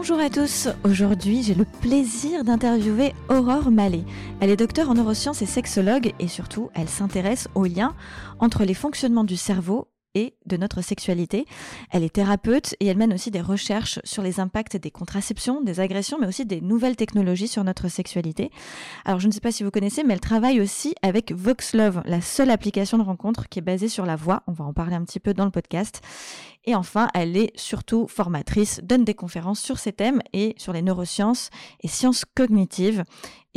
Bonjour à tous, aujourd'hui j'ai le plaisir d'interviewer Aurore Mallet. Elle est docteure en neurosciences et sexologue et surtout elle s'intéresse aux liens entre les fonctionnements du cerveau de notre sexualité. Elle est thérapeute et elle mène aussi des recherches sur les impacts des contraceptions, des agressions, mais aussi des nouvelles technologies sur notre sexualité. Alors je ne sais pas si vous connaissez, mais elle travaille aussi avec VoxLove, la seule application de rencontre qui est basée sur la voix. On va en parler un petit peu dans le podcast. Et enfin, elle est surtout formatrice, donne des conférences sur ces thèmes et sur les neurosciences et sciences cognitives.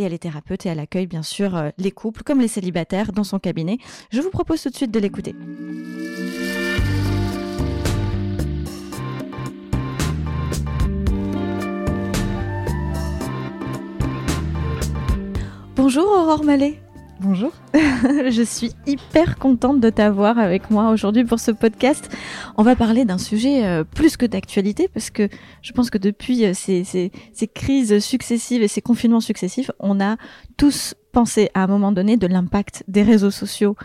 Et elle est thérapeute et elle accueille bien sûr euh, les couples comme les célibataires dans son cabinet. Je vous propose tout de suite de l'écouter. Bonjour Aurore Mallet. Bonjour. je suis hyper contente de t'avoir avec moi aujourd'hui pour ce podcast. On va parler d'un sujet euh, plus que d'actualité parce que je pense que depuis euh, ces, ces, ces, crises successives et ces confinements successifs, on a tous penser à un moment donné de l'impact des réseaux sociaux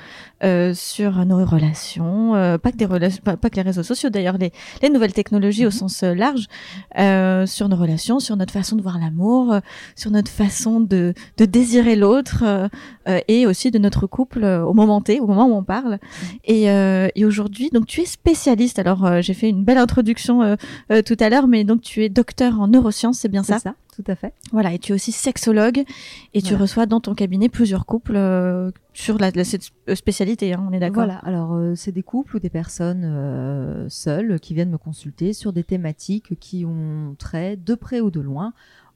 euh, sur nos relations, pas que des relations, pas, que les réseaux sociaux, d'ailleurs les, les, nouvelles technologies au mhm. sens large, sur nos relations, sur notre façon de voir l'amour, sur notre façon de, de désirer l'autre euh, et aussi de notre couple au moment T, au moment où on parle. Et, et aujourd'hui, donc tu es spécialiste. Alors j'ai fait une belle introduction tout à l'heure, mais donc tu es docteur en neurosciences, c'est bien ça, ça tout à fait. Voilà, et tu es aussi sexologue et tu reçois dans ton cabinet plusieurs couples euh, sur la, cette spécialité, hein, on est d'accord? Voilà, alors euh, c'est des couples ou des personnes euh, seules qui viennent me consulter sur des thématiques qui ont trait de près ou de loin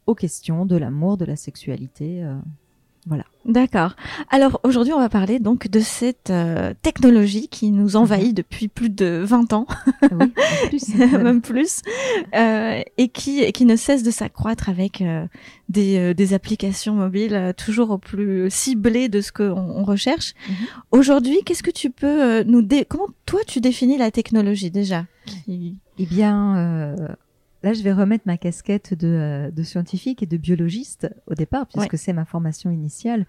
aux questions de l'amour, de la sexualité. D'accord. Alors aujourd'hui, on va parler donc de cette euh, technologie qui nous envahit mhm. depuis plus de 20 ans, ah oui, plus. même plus, euh, et qui qui ne cesse de s'accroître avec euh, des, euh, des applications mobiles toujours au plus ciblées de ce qu'on on recherche. Mhm. Aujourd'hui, qu'est-ce que tu peux nous dé comment toi tu définis la technologie déjà? Eh bien Là, je vais remettre ma casquette de, euh, de scientifique et de biologiste au départ, puisque c'est ma formation initiale.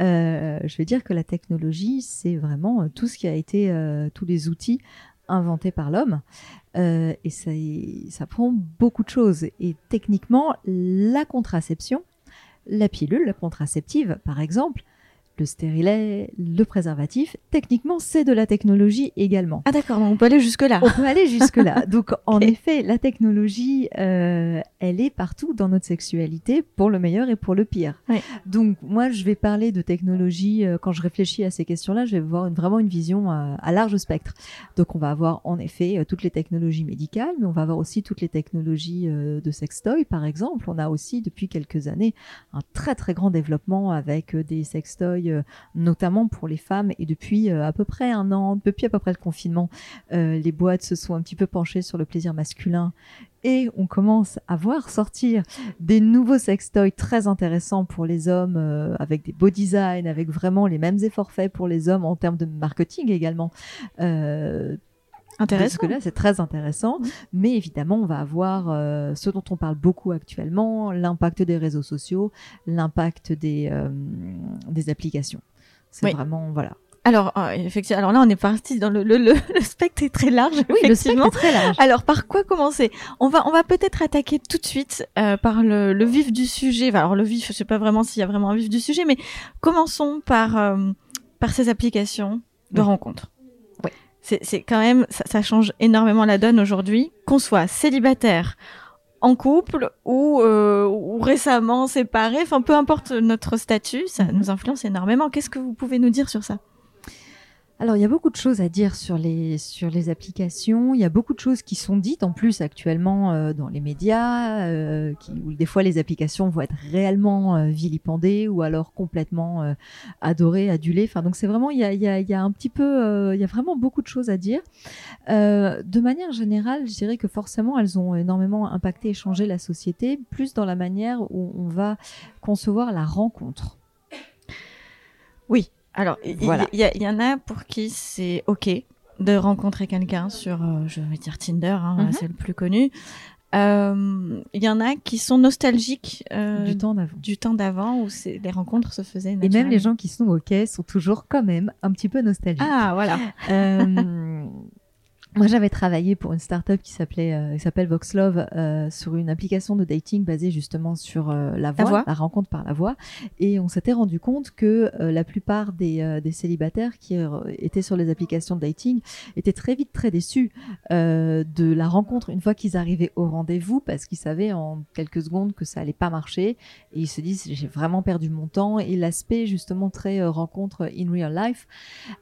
Euh, je vais dire que la technologie, c'est vraiment euh, tout ce qui a été, euh, tous les outils inventés par l'homme. Euh, et ça, ça prend beaucoup de choses. Et techniquement, la contraception, la pilule la contraceptive, par exemple, le stérilet, le préservatif. Techniquement, c'est de la technologie également. Ah d'accord, on peut aller jusque-là. On peut aller jusque-là. Donc en effet, la technologie, euh, elle est partout dans notre sexualité, pour le meilleur et pour le pire. Donc moi, je vais parler de technologie, euh, quand je réfléchis à ces questions-là, je vais voir une, vraiment une vision à, à, large spectre. Donc on va avoir en effet euh, toutes les technologies médicales, mais on va avoir aussi toutes les technologies euh, de sextoy, par exemple. On a aussi depuis quelques années un très très grand développement avec euh, des sextoys euh, notamment pour les femmes. Et depuis euh, à peu près un an, depuis à peu près le confinement, euh, les boîtes se sont un petit peu penchées sur le plaisir masculin et on commence à voir sortir des nouveaux sextoys très intéressants pour les hommes avec des beaux designs, avec vraiment les mêmes efforts faits pour les hommes en termes de marketing également. Intéressant. Parce que là, c'est très intéressant. Mais évidemment, on va avoir euh, ce dont on parle beaucoup actuellement, l'impact des réseaux sociaux, l'impact des, euh, des applications. C'est vraiment, voilà. Alors, euh, effectivement, alors là, on est parti dans le, le, le, spectre est très large. Oui, le spectre est très large. Alors, par quoi commencer? On va, on va peut-être attaquer tout de suite euh, par le, le, vif du sujet. Enfin, alors, le vif, je sais pas vraiment s'il y a vraiment un vif du sujet, mais commençons par, euh, par ces applications de oui. rencontres c'est quand même, ça, change énormément la donne aujourd'hui, qu'on soit célibataire, en couple ou, euh, ou récemment séparé, enfin peu importe notre statut, ça nous influence énormément. Qu'est-ce que vous pouvez nous dire sur ça? Alors, il y a beaucoup de choses à dire sur les, sur les applications. Il y a beaucoup de choses qui sont dites en plus actuellement euh, dans les médias, euh, où des fois les applications vont être réellement euh, vilipendées ou alors complètement adorées, adulées. Enfin, donc c'est vraiment, il y a, un petit peu, il y a vraiment beaucoup de choses à dire. De manière générale, je dirais que forcément, elles ont énormément impacté et changé la société, plus dans la manière où on va concevoir la rencontre. Oui, alors, il voilà. y, y, y, en a pour qui c'est OK de rencontrer quelqu'un sur, euh, je vais dire Tinder, hein, mm -hmm. c'est le plus connu. Il euh, y en a qui sont nostalgiques euh, du temps d'avant, du temps d'avant où les rencontres se faisaient. Et même les gens qui sont ok sont toujours quand même un petit peu nostalgiques. Ah voilà. Moi, j'avais travaillé pour une startup qui s'appelait, euh, qui s'appelle Voxlove, euh, sur une application de dating basée justement sur euh, la, voix, la, rencontre par la voix, et on s'était rendu compte que la plupart des, des, célibataires qui étaient sur les applications de dating étaient très vite très déçus de la rencontre une fois qu'ils arrivaient au rendez-vous, parce qu'ils savaient en quelques secondes que ça allait pas marcher, et ils se disent j'ai vraiment perdu mon temps, et l'aspect justement très rencontre in real life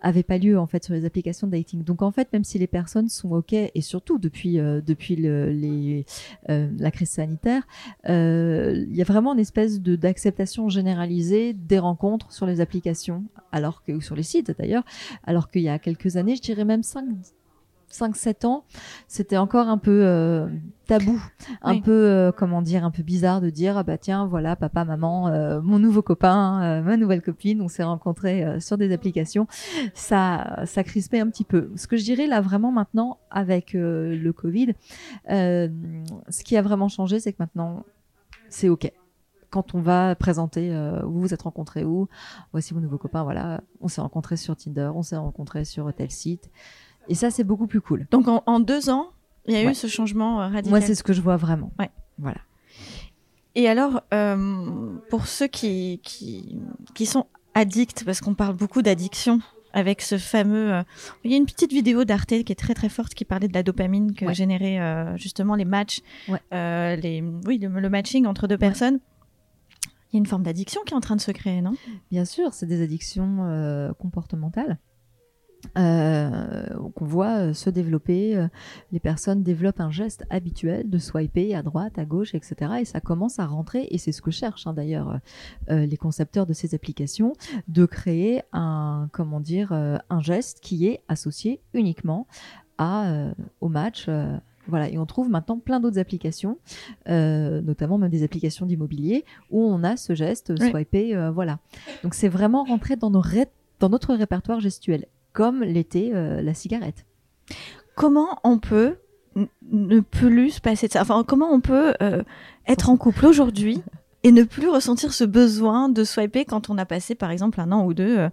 avait pas lieu en fait sur les applications de dating. Donc en fait, même si les personnes sont OK, et surtout depuis, euh, depuis euh, la crise sanitaire, euh, il y a vraiment une espèce d'acceptation généralisée des rencontres sur les applications, alors que, ou sur les sites d'ailleurs, alors qu'il y a quelques années, je dirais même 5 5-7 ans, c'était encore un peu euh, tabou, un peu, euh, comment dire, un peu bizarre de dire, ah bah tiens, voilà, papa, maman, euh, mon nouveau copain, ma nouvelle copine, on s'est rencontrés sur des applications. Ça, ça crispait un petit peu. Ce que je dirais là vraiment maintenant avec le Covid, ce qui a vraiment changé, c'est que maintenant, c'est OK quand on va présenter vous vous êtes rencontrés où, voici mon nouveau copain, voilà, on s'est rencontrés sur Tinder, on s'est rencontrés sur tel site. Et ça, c'est beaucoup plus cool. Donc en, deux ans, il y a eu ce changement euh, radical. Moi, c'est ce que je vois vraiment. Ouais. Voilà. Et alors, euh, pour ceux qui, qui, qui sont addicts, parce qu'on parle beaucoup d'addiction avec ce fameux. Euh, il y a une petite vidéo d'Arte qui est très très forte qui parlait de la dopamine que généraient justement les matchs, les, oui, le, matching entre deux personnes. Il y a une forme d'addiction qui est en train de se créer, non? Bien sûr, c'est des addictions comportementales euh, qu'on voit euh, se développer. Euh, les personnes développent un geste habituel de swiper à droite, à gauche, etc. Et ça commence à rentrer, et c'est ce que cherchent hein, d'ailleurs les concepteurs de ces applications, de créer un, comment dire, un geste qui est associé uniquement à, au match. Voilà, et on trouve maintenant plein d'autres applications, notamment même des applications d'immobilier, où on a ce geste swiper, voilà. Donc c'est vraiment rentré dans, nos dans notre répertoire gestuel comme l'était euh, la cigarette. Comment on peut ne plus se passer de ça? Enfin, comment on peut euh, être en couple aujourd'hui et ne plus ressentir ce besoin de swiper quand on a passé, par exemple, un an ou deux euh,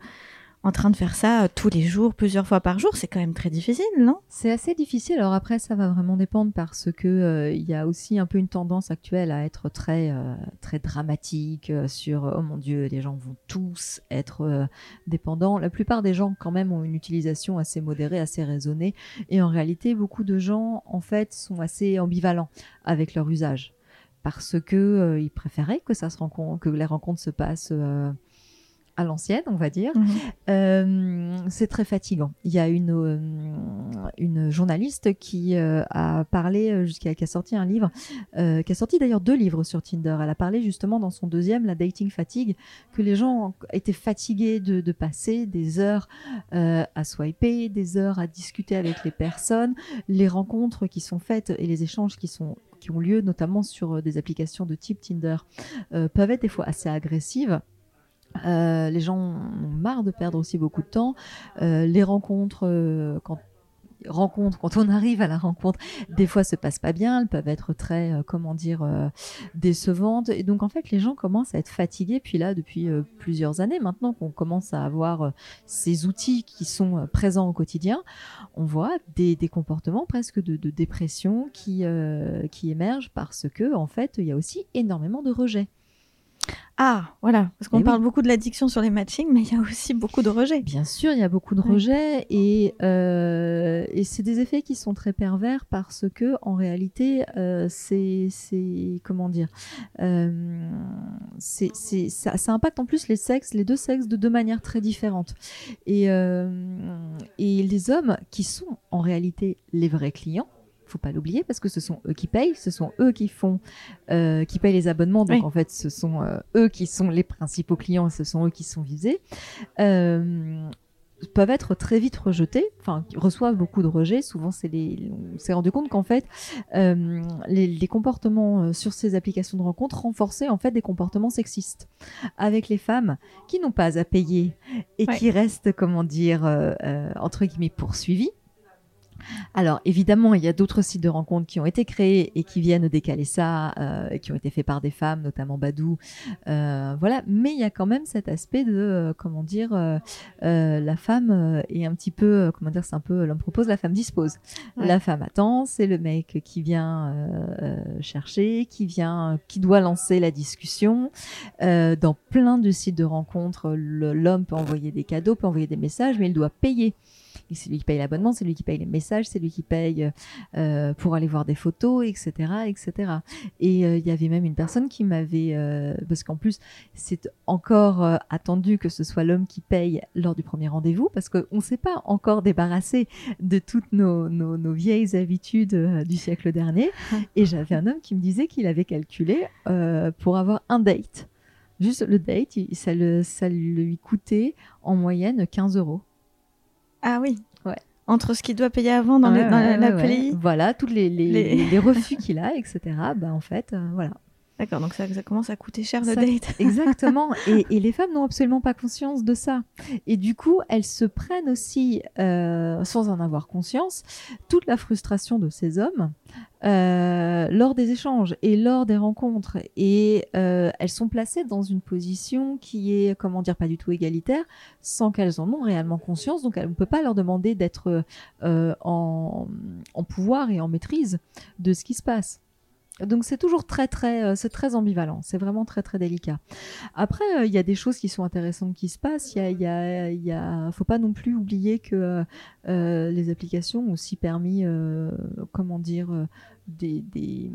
en train de faire ça euh, tous les jours, plusieurs fois par jour, c'est quand même très difficile, non? C'est assez difficile. Alors après, ça va vraiment dépendre parce que euh, y a aussi un peu une tendance actuelle à être très euh, très dramatique sur oh mon Dieu, les gens vont tous être dépendants. La plupart des gens quand même ont une utilisation assez modérée, assez raisonnée, et en réalité, beaucoup de gens en fait sont assez ambivalents avec leur usage parce que ils préféraient que ça se rencontre, que les rencontres se passent à l'ancienne, on va dire. Mhm. Euh, c'est très fatigant. Il y a une, euh, une journaliste qui euh, a parlé, jusqu'à qui a sorti un livre, qui a sorti d'ailleurs deux livres sur Tinder. Elle a parlé justement dans son deuxième, la dating fatigue, que les gens étaient fatigués de, de passer des heures à swiper, des heures à discuter avec les personnes, les rencontres qui sont faites et les échanges qui sont qui ont lieu notamment sur des applications de type Tinder peuvent être des fois assez agressives euh, les gens ont marre de perdre aussi beaucoup de temps. Euh, les rencontres, euh, quand rencontres, quand on arrive à la rencontre, des fois se passent pas bien, elles peuvent être très, comment dire, décevantes. Et donc en fait, les gens commencent à être fatigués. Puis là, depuis plusieurs années maintenant qu'on commence à avoir ces outils qui sont présents au quotidien, on voit des, comportements presque de, de dépression qui, qui émergent parce que en fait, il y a aussi énormément de rejet. Ah, voilà, parce qu'on parle beaucoup de l'addiction sur les matchings, mais il y a aussi beaucoup de rejets. Bien sûr, il y a beaucoup de rejets et, euh, et c'est des effets qui sont très pervers parce que en réalité, euh, c'est, comment dire, euh, c'est, ça, ça, impacte en plus les sexes, les deux sexes de deux manières très différentes. Et, et les hommes qui sont en réalité les vrais clients, faut pas l'oublier parce que ce sont eux qui payent, ce sont eux qui font, euh, qui payent les abonnements. Donc en fait, ce sont euh, eux qui sont les principaux clients, ce sont eux qui sont visés. Euh, peuvent être très vite rejetés, enfin reçoivent beaucoup de rejets. Souvent, c'est les, on s'est rendu compte qu'en fait, euh, les, les, comportements sur ces applications de rencontres renforçaient en fait des comportements sexistes avec les femmes qui n'ont pas à payer et qui restent, comment dire, euh, entre guillemets poursuivies alors évidemment, il y a d'autres sites de rencontres qui ont été créés et qui viennent décaler ça, euh, qui ont été faits par des femmes, notamment Badou. Euh, voilà, mais il y a quand même cet aspect de euh, comment dire, la femme est un petit peu, comment dire, c'est un peu l'homme propose, la femme dispose. La femme attend, c'est le mec qui vient chercher, qui vient, qui doit lancer la discussion. dans plein de sites de rencontres, l'homme peut envoyer des cadeaux, peut envoyer des messages, mais il doit payer c'est lui qui paye l'abonnement, c'est lui qui paye les messages, c'est lui qui paye euh, pour aller voir des photos, etc., etc. Et euh, il y avait même une personne qui m'avait, euh, parce qu'en plus c'est encore attendu que ce soit l'homme qui paye lors du premier rendez-vous, parce qu'on ne s'est pas encore débarrassé de toutes nos, nos, vieilles habitudes du siècle dernier. Et j'avais un homme qui me disait qu'il avait calculé pour avoir un date. Juste le date, ça, le, ça lui coûtait en moyenne 15 euros. Ah oui. Ouais. Entre ce qu'il doit payer avant dans, la, Voilà, tous les, les, refus qu'il a, etc. Bah, en fait, euh, voilà. D'accord, donc ça, ça, commence à coûter cher le date. Exactement. Et, les femmes n'ont absolument pas conscience de ça. Et du coup, elles se prennent aussi, euh, sans en avoir conscience, toute la frustration de ces hommes euh, lors des échanges et lors des rencontres. Et euh, elles sont placées dans une position qui est, comment dire, pas du tout égalitaire, sans qu'elles en ont réellement conscience. Donc, on ne peut pas leur demander d'être en, en pouvoir et en maîtrise de ce qui se passe. Donc c'est toujours très très euh, c'est très ambivalent, c'est vraiment très très délicat. Après euh, il y a des choses qui sont intéressantes qui se passent. Il y a y a y faut pas non plus oublier que euh, les applications ont aussi permis comment dire des des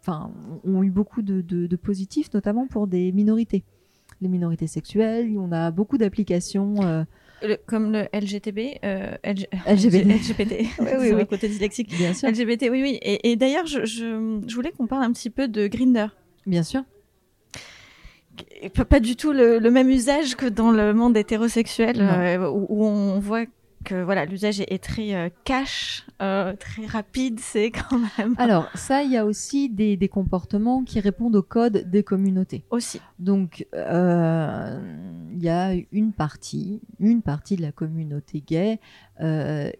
enfin ont eu beaucoup de, de positifs notamment pour des minorités les minorités sexuelles. On a beaucoup d'applications comme le LGTB, euh, LGBT. LGBT. oui, oui, oui. côté dyslexique. Bien sûr. LGBT, oui, oui. Et, d'ailleurs, je, je, voulais qu'on parle un petit peu de Grinder. Bien sûr. Pas, pas du tout le, même usage que dans le monde hétérosexuel, euh, où, on voit que voilà, l'usage est, très euh, cash, euh, très rapide, c'est quand même. Alors ça, il y a aussi des, des, comportements qui répondent au code des communautés. Aussi. Donc euh, il y a une partie, une partie de la communauté gay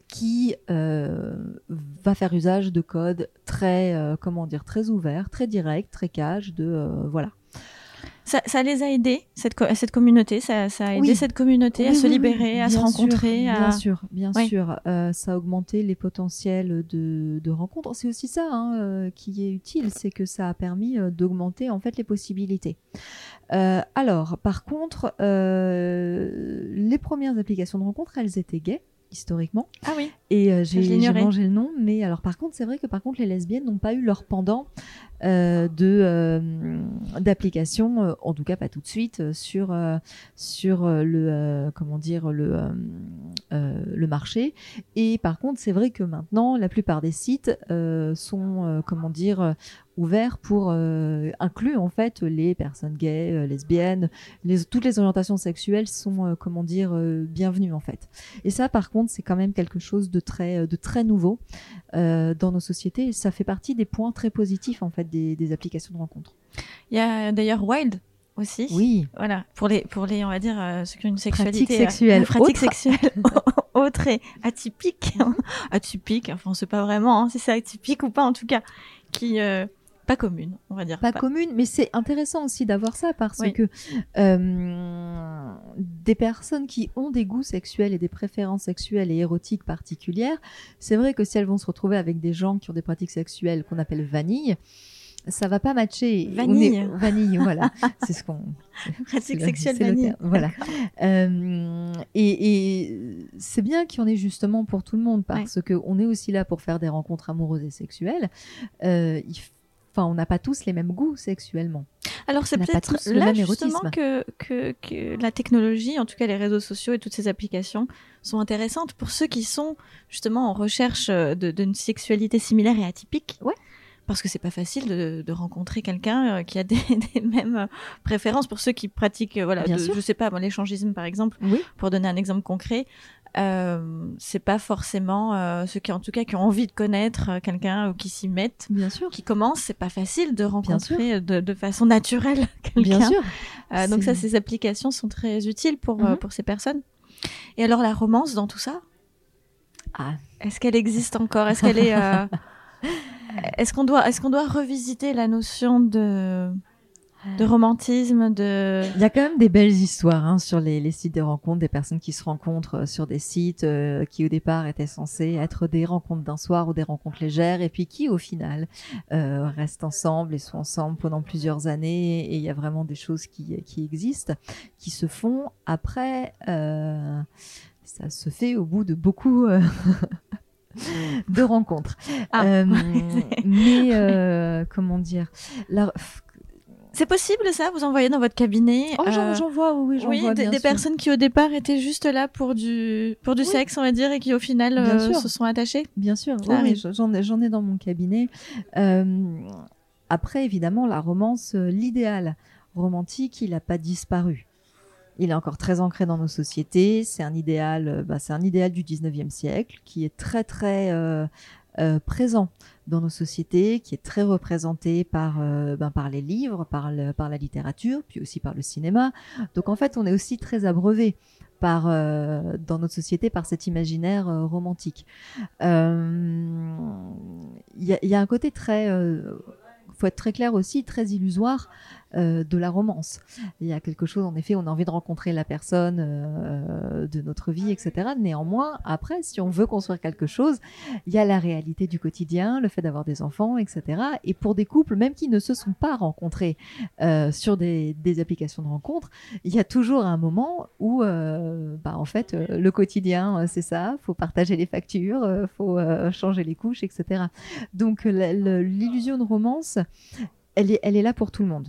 qui va faire usage de codes très, comment dire, très ouverts, très directs, très cash, de voilà. Ça, les a aidés, cette, cette communauté, ça, a aidé cette communauté à se libérer, à se rencontrer. Bien sûr, bien sûr. Euh, ça a augmenté les potentiels de, de rencontres. C'est aussi ça hein, euh, qui est utile, c'est que ça a permis euh, d'augmenter en fait les possibilités. alors, par contre, les premières applications de rencontres, elles étaient gays historiquement. Ah oui. Et j'ai mangé le nom, mais alors par contre, c'est vrai que par contre, les lesbiennes n'ont pas eu leur pendant euh, euh, d'applications, euh, en tout cas pas tout de suite, sur sur le comment dire le le marché. Et par contre, c'est vrai que maintenant, la plupart des sites sont comment dire ouverts pour inclure en fait les personnes gays, lesbiennes, les, toutes les orientations sexuelles sont comment dire bienvenues en fait. Et ça, par contre, c'est quand même quelque chose de très de très nouveau dans nos sociétés. Ça fait partie des points très positifs en fait des, applications de rencontres. Il y a d'ailleurs Wild aussi. Oui. Voilà, pour les, pour les on va dire, euh, ceux qui ont une sexualité. Pratique sexuelle. Euh, pratique sexuelle autre et atypique. atypique, enfin, on sait pas vraiment hein, si c'est atypique ou pas, en tout cas, qui. Euh, pas commune, on va dire. Pas, commune, mais c'est intéressant aussi d'avoir ça parce que euh, des personnes qui ont des goûts sexuels et des préférences sexuelles et érotiques particulières, c'est vrai que si elles vont se retrouver avec des gens qui ont des pratiques sexuelles qu'on appelle vanille, ça va pas matcher. Vanille. Vanille, voilà. c'est ce qu'on. Pratique sexuelle vanille. Voilà. Euh, et, et c'est bien qu'il y en ait justement pour tout le monde parce que on est aussi là pour faire des rencontres amoureuses et sexuelles. Euh, il Enfin, on n'a pas tous les mêmes goûts sexuellement. Alors c'est peut-être là justement que, que, que, la technologie, en tout cas les réseaux sociaux et toutes ces applications, sont intéressantes pour ceux qui sont justement en recherche d'une sexualité similaire et atypique. Ouais. Parce que c'est pas facile de, de rencontrer quelqu'un euh, qui a des, des, mêmes préférences. Pour ceux qui pratiquent, euh, voilà, de, je sais pas, l'échangisme par exemple, oui. pour donner un exemple concret, euh, c'est pas forcément euh, ceux qui en tout cas qui ont envie de connaître euh, quelqu'un ou qui s'y mettent bien sûr qui commencent c'est pas facile de rencontrer de, de, façon naturelle quelqu'un bien sûr euh, donc ça ces applications sont très utiles pour mhm. pour ces personnes et alors la romance dans tout ça? Ah. Est-ce qu'elle existe encore? Est-ce qu'elle est, est-ce qu'on doit, est-ce qu'on doit revisiter la notion de de romantisme, de... Il y a quand même des belles histoires hein, sur les, sites de rencontres, des personnes qui se rencontrent euh, sur des sites euh, qui au départ étaient censés être des rencontres d'un soir ou des rencontres légères, et puis qui au final euh, restent ensemble et sont ensemble pendant plusieurs années, et il y a vraiment des choses qui, qui existent, qui se font. Après, ça se fait au bout de beaucoup... de rencontres. Ah. mais comment dire? La, c'est possible ça? Vous envoyez dans votre cabinet oh, J'en euh, vois, oui, j'en vois. Des, des personnes qui au départ étaient juste là pour du pour du sexe, on va dire, et qui au final euh, se sont attachées. Bien sûr, oui, j'en ai, j'en ai dans mon cabinet. Euh, après, évidemment, la romance, l'idéal romantique, il n'a pas disparu. Il est encore très ancré dans nos sociétés. C'est un idéal, bah, c'est un idéal du 19e siècle qui est très très euh, présent dans nos sociétés, qui est très représenté par, euh, ben, par les livres, par, par la littérature, puis aussi par le cinéma. Donc en fait, on est aussi très abreuvé par, euh, dans notre société par cet imaginaire romantique. Il y y, a, un côté très faut être très clair aussi, très illusoire euh, de la romance. Il y a quelque chose, en effet, on a envie de rencontrer la personne euh, de notre vie, etc. Néanmoins, après, si on veut construire quelque chose, il y a la réalité du quotidien, le fait d'avoir des enfants, etc. Et pour des couples, même qui ne se sont pas rencontrés euh, sur des, applications de rencontres, il y a toujours un moment où, bah, en fait, le quotidien, c'est ça, faut partager les factures, faut changer les couches, etc. Donc, l'illusion de romance, elle est là pour tout le monde.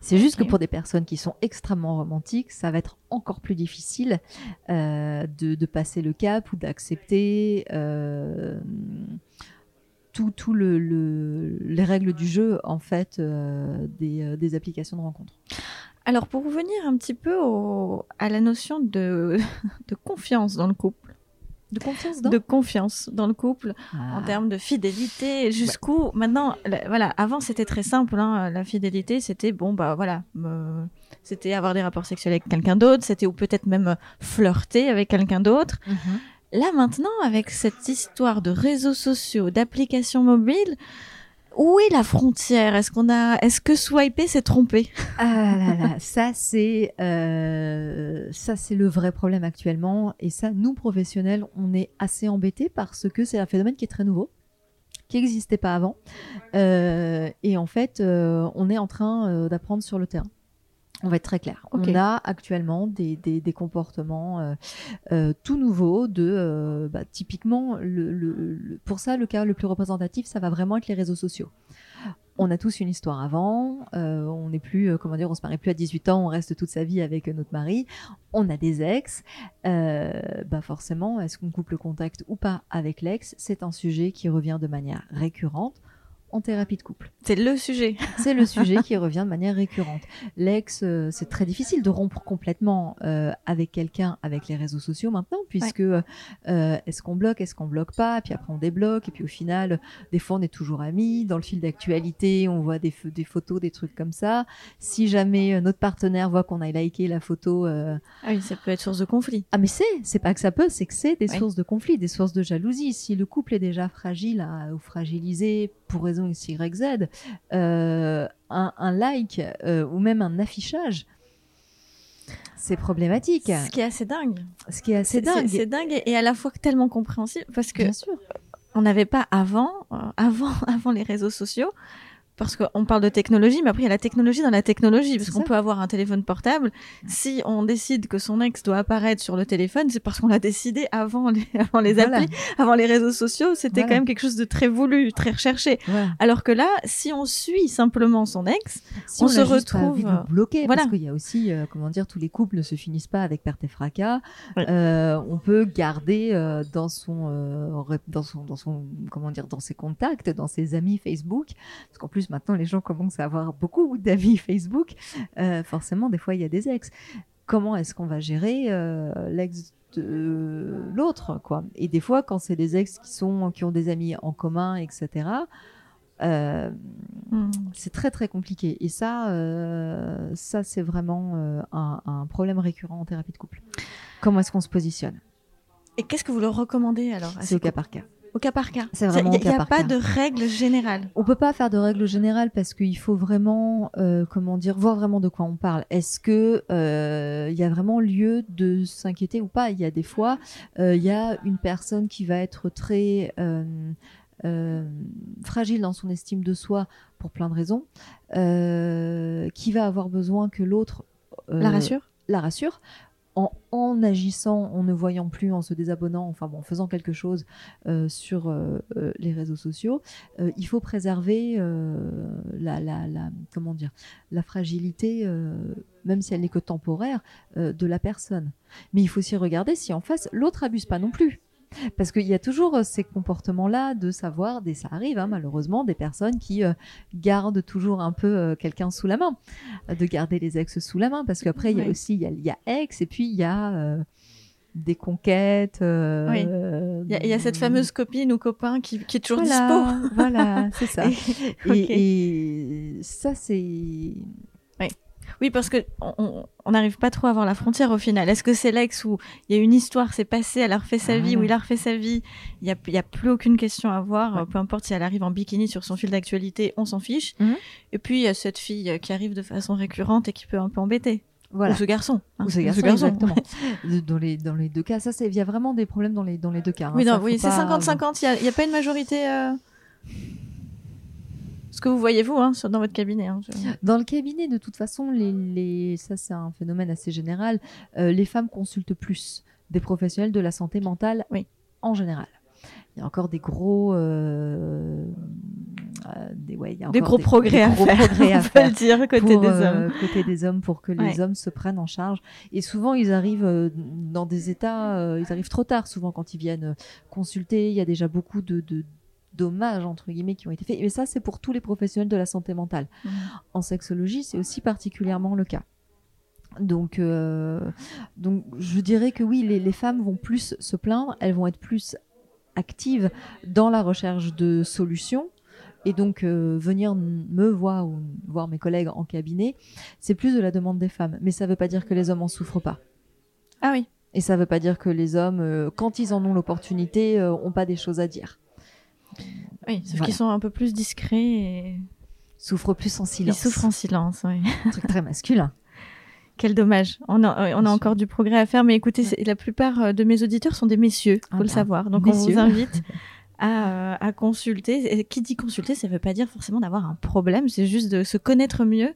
C'est juste que pour des personnes qui sont extrêmement romantiques, ça va être encore plus difficile euh, de, passer le cap ou d'accepter euh, tout, tout le, les règles du jeu en fait euh, des, des, applications de rencontre. Alors pour revenir un petit peu à la notion de, de confiance dans le couple, de confiance dans De confiance dans le couple, en ah. termes de fidélité, jusqu'où... Maintenant, voilà, avant c'était très simple, hein, la fidélité c'était, bon, bah voilà, c'était avoir des rapports sexuels avec quelqu'un d'autre, c'était ou peut-être même flirter avec quelqu'un d'autre. Mm-hmm. Là maintenant, avec cette histoire de réseaux sociaux, d'applications mobiles, où est la frontière? Est-ce qu'on a, est-ce que swiper s'est trompé Ah là là, ça c'est, euh, ça c'est le vrai problème actuellement. Et ça, nous professionnels, on est assez embêtés parce que c'est un phénomène qui est très nouveau qui n'existait pas avant. Euh, et en fait, euh, on est en train d'apprendre sur le terrain. On va être très clair. On a actuellement des, des, comportements euh, euh, tout nouveaux de euh, bah, typiquement le, pour ça le cas le plus représentatif ça va vraiment être les réseaux sociaux. On a tous une histoire avant, on n'est plus comment dire on se marie plus à 18 ans, on reste toute sa vie avec notre mari, on a des ex, bah forcément est-ce qu'on coupe le contact ou pas avec l'ex, c'est un sujet qui revient de manière récurrente en thérapie de couple. C'est le sujet. C'est le sujet qui revient de manière récurrente. L'ex, euh, c'est très difficile de rompre complètement euh, avec quelqu'un avec les réseaux sociaux maintenant, puisque euh, est-ce qu'on bloque, est-ce qu'on bloque pas, puis après on débloque, et puis au final, des fois on est toujours amis. Dans le fil d'actualité, on voit des, des photos, des trucs comme ça. Si jamais notre partenaire voit qu'on a liké la photo, ah oui, ça peut être source de conflit. Ah mais c'est, c'est pas que ça peut, c'est que c'est des sources de conflit, des sources de jalousie. Si le couple est déjà fragile ou fragilisé pour raison X, Y, Z, euh, un, like euh, ou même un affichage, c'est problématique. Ce qui est assez dingue. Ce qui est assez dingue. C'est dingue et à la fois tellement compréhensible parce que Bien sûr. on n'avait pas avant, euh, avant, avant les réseaux sociaux, parce qu'on parle de technologie, mais après il y a la technologie dans la technologie, parce qu'on peut avoir un téléphone portable. Si on décide que son ex doit apparaître sur le téléphone, c'est parce qu'on l'a décidé avant les, avant les applis, avant les réseaux sociaux. C'était quand même quelque chose de très voulu, très recherché. Alors que là, si on suit simplement son ex, on, se retrouve bloqué. Voilà. Parce qu'il y a aussi, euh, comment dire, tous les couples ne se finissent pas avec perte et fracas. Euh, on peut garder euh, dans son, dans son, dans son, comment dire, dans ses contacts, dans ses amis Facebook, parce qu'en plus maintenant les gens commencent à avoir beaucoup d'avis Facebook, euh, forcément, des fois, il y a des ex. Comment est-ce qu'on va gérer euh, l'ex de l'autre, quoi? Et des fois, quand c'est des ex qui sont qui ont des amis en commun, etc. Euh, hmm. C'est très très compliqué et ça, ça c'est vraiment un, un, problème récurrent en thérapie de couple. Comment est-ce qu'on se positionne? Et qu'est-ce que vous leur recommandez alors C'est au cas par cas. Au cas par cas. C'est vraiment Il n'y a, pas de règle générale. On peut pas faire de règle générale parce qu'il faut vraiment, euh, comment dire, voir vraiment de quoi on parle. Est-ce que euh, il y a vraiment lieu de s'inquiéter ou pas? Il y a des fois, euh, il y a une personne qui va être très fragile dans son estime de soi pour plein de raisons, qui va avoir besoin que l'autre la rassure. La rassure en, agissant, en ne voyant plus, en se désabonnant, enfin bon, en faisant quelque chose euh, sur euh, euh, les réseaux sociaux, il faut préserver la, la, comment dire, la fragilité, même si elle n'est que temporaire, de la personne. Mais il faut aussi regarder si en face l'autre abuse pas non plus. Parce qu'il y a toujours euh, ces comportements-là de savoir, et ça arrive hein, malheureusement, des personnes qui euh, gardent toujours un peu euh, quelqu'un sous la main, de garder les ex sous la main, parce qu'après il y a aussi il y a, ex et puis il y a des conquêtes. oui. Il y, a cette fameuse copine ou copain qui, est toujours dispo. voilà, c'est ça. et, ça c'est oui, parce que on n'arrive pas trop à voir la frontière au final. Est-ce que c'est l'ex où il y a une histoire, c'est passé, elle a refait sa vie, où il a refait sa vie, il n'y a, y a plus aucune question à voir, peu importe si elle arrive en bikini sur son fil d'actualité, on s'en fiche. Mhm. Et puis il y a cette fille qui arrive de façon récurrente et qui peut un peu embêter. Voilà. Ou ce garçon. Hein. Ou ce garçon, exactement. dans, les, dans les deux cas, ça, il y a vraiment des problèmes dans les, dans les deux cas. Hein. Oui, oui c'est 50-50, il n'y a, pas une majorité. Euh, ce que vous voyez vous hein, dans votre cabinet. Hein, dans le cabinet, de toute façon, les, ça c'est un phénomène assez général. Euh, les femmes consultent plus des professionnels de la santé mentale oui. en général. Il y a encore des gros, euh, euh, des, ouais, il y a des gros progrès à faire, progrès à faire dire, côté des hommes. côté des hommes pour que les hommes se prennent en charge. Et souvent, ils arrivent dans des états, ils arrivent trop tard. Souvent, quand ils viennent consulter, il y a déjà beaucoup de, de dommages entre guillemets qui ont été faits. Mais ça, c'est pour tous les professionnels de la santé mentale. Mmh. En sexologie, c'est aussi particulièrement le cas. Donc, euh, donc, je dirais que oui, les, femmes vont plus se plaindre, elles vont être plus actives dans la recherche de solutions. Et donc, euh, venir me voir ou voir mes collègues en cabinet, c'est plus de la demande des femmes. Mais ça ne veut pas dire que les hommes en souffrent pas. Ah oui. Et ça ne veut pas dire que les hommes, euh, quand ils en ont l'opportunité, n'ont pas des choses à dire. Oui, sauf qu'ils sont un peu plus discrets et souffrent plus en silence. Ils souffrent en silence, oui. Un truc très masculin. Quel dommage. On a, on a encore du progrès à faire, mais écoutez, la plupart euh, de mes auditeurs sont des messieurs, faut ah le bah, savoir. Donc on vous invite à, à, consulter. Et qui dit consulter, ça ne veut pas dire forcément d'avoir un problème, c'est juste de se connaître mieux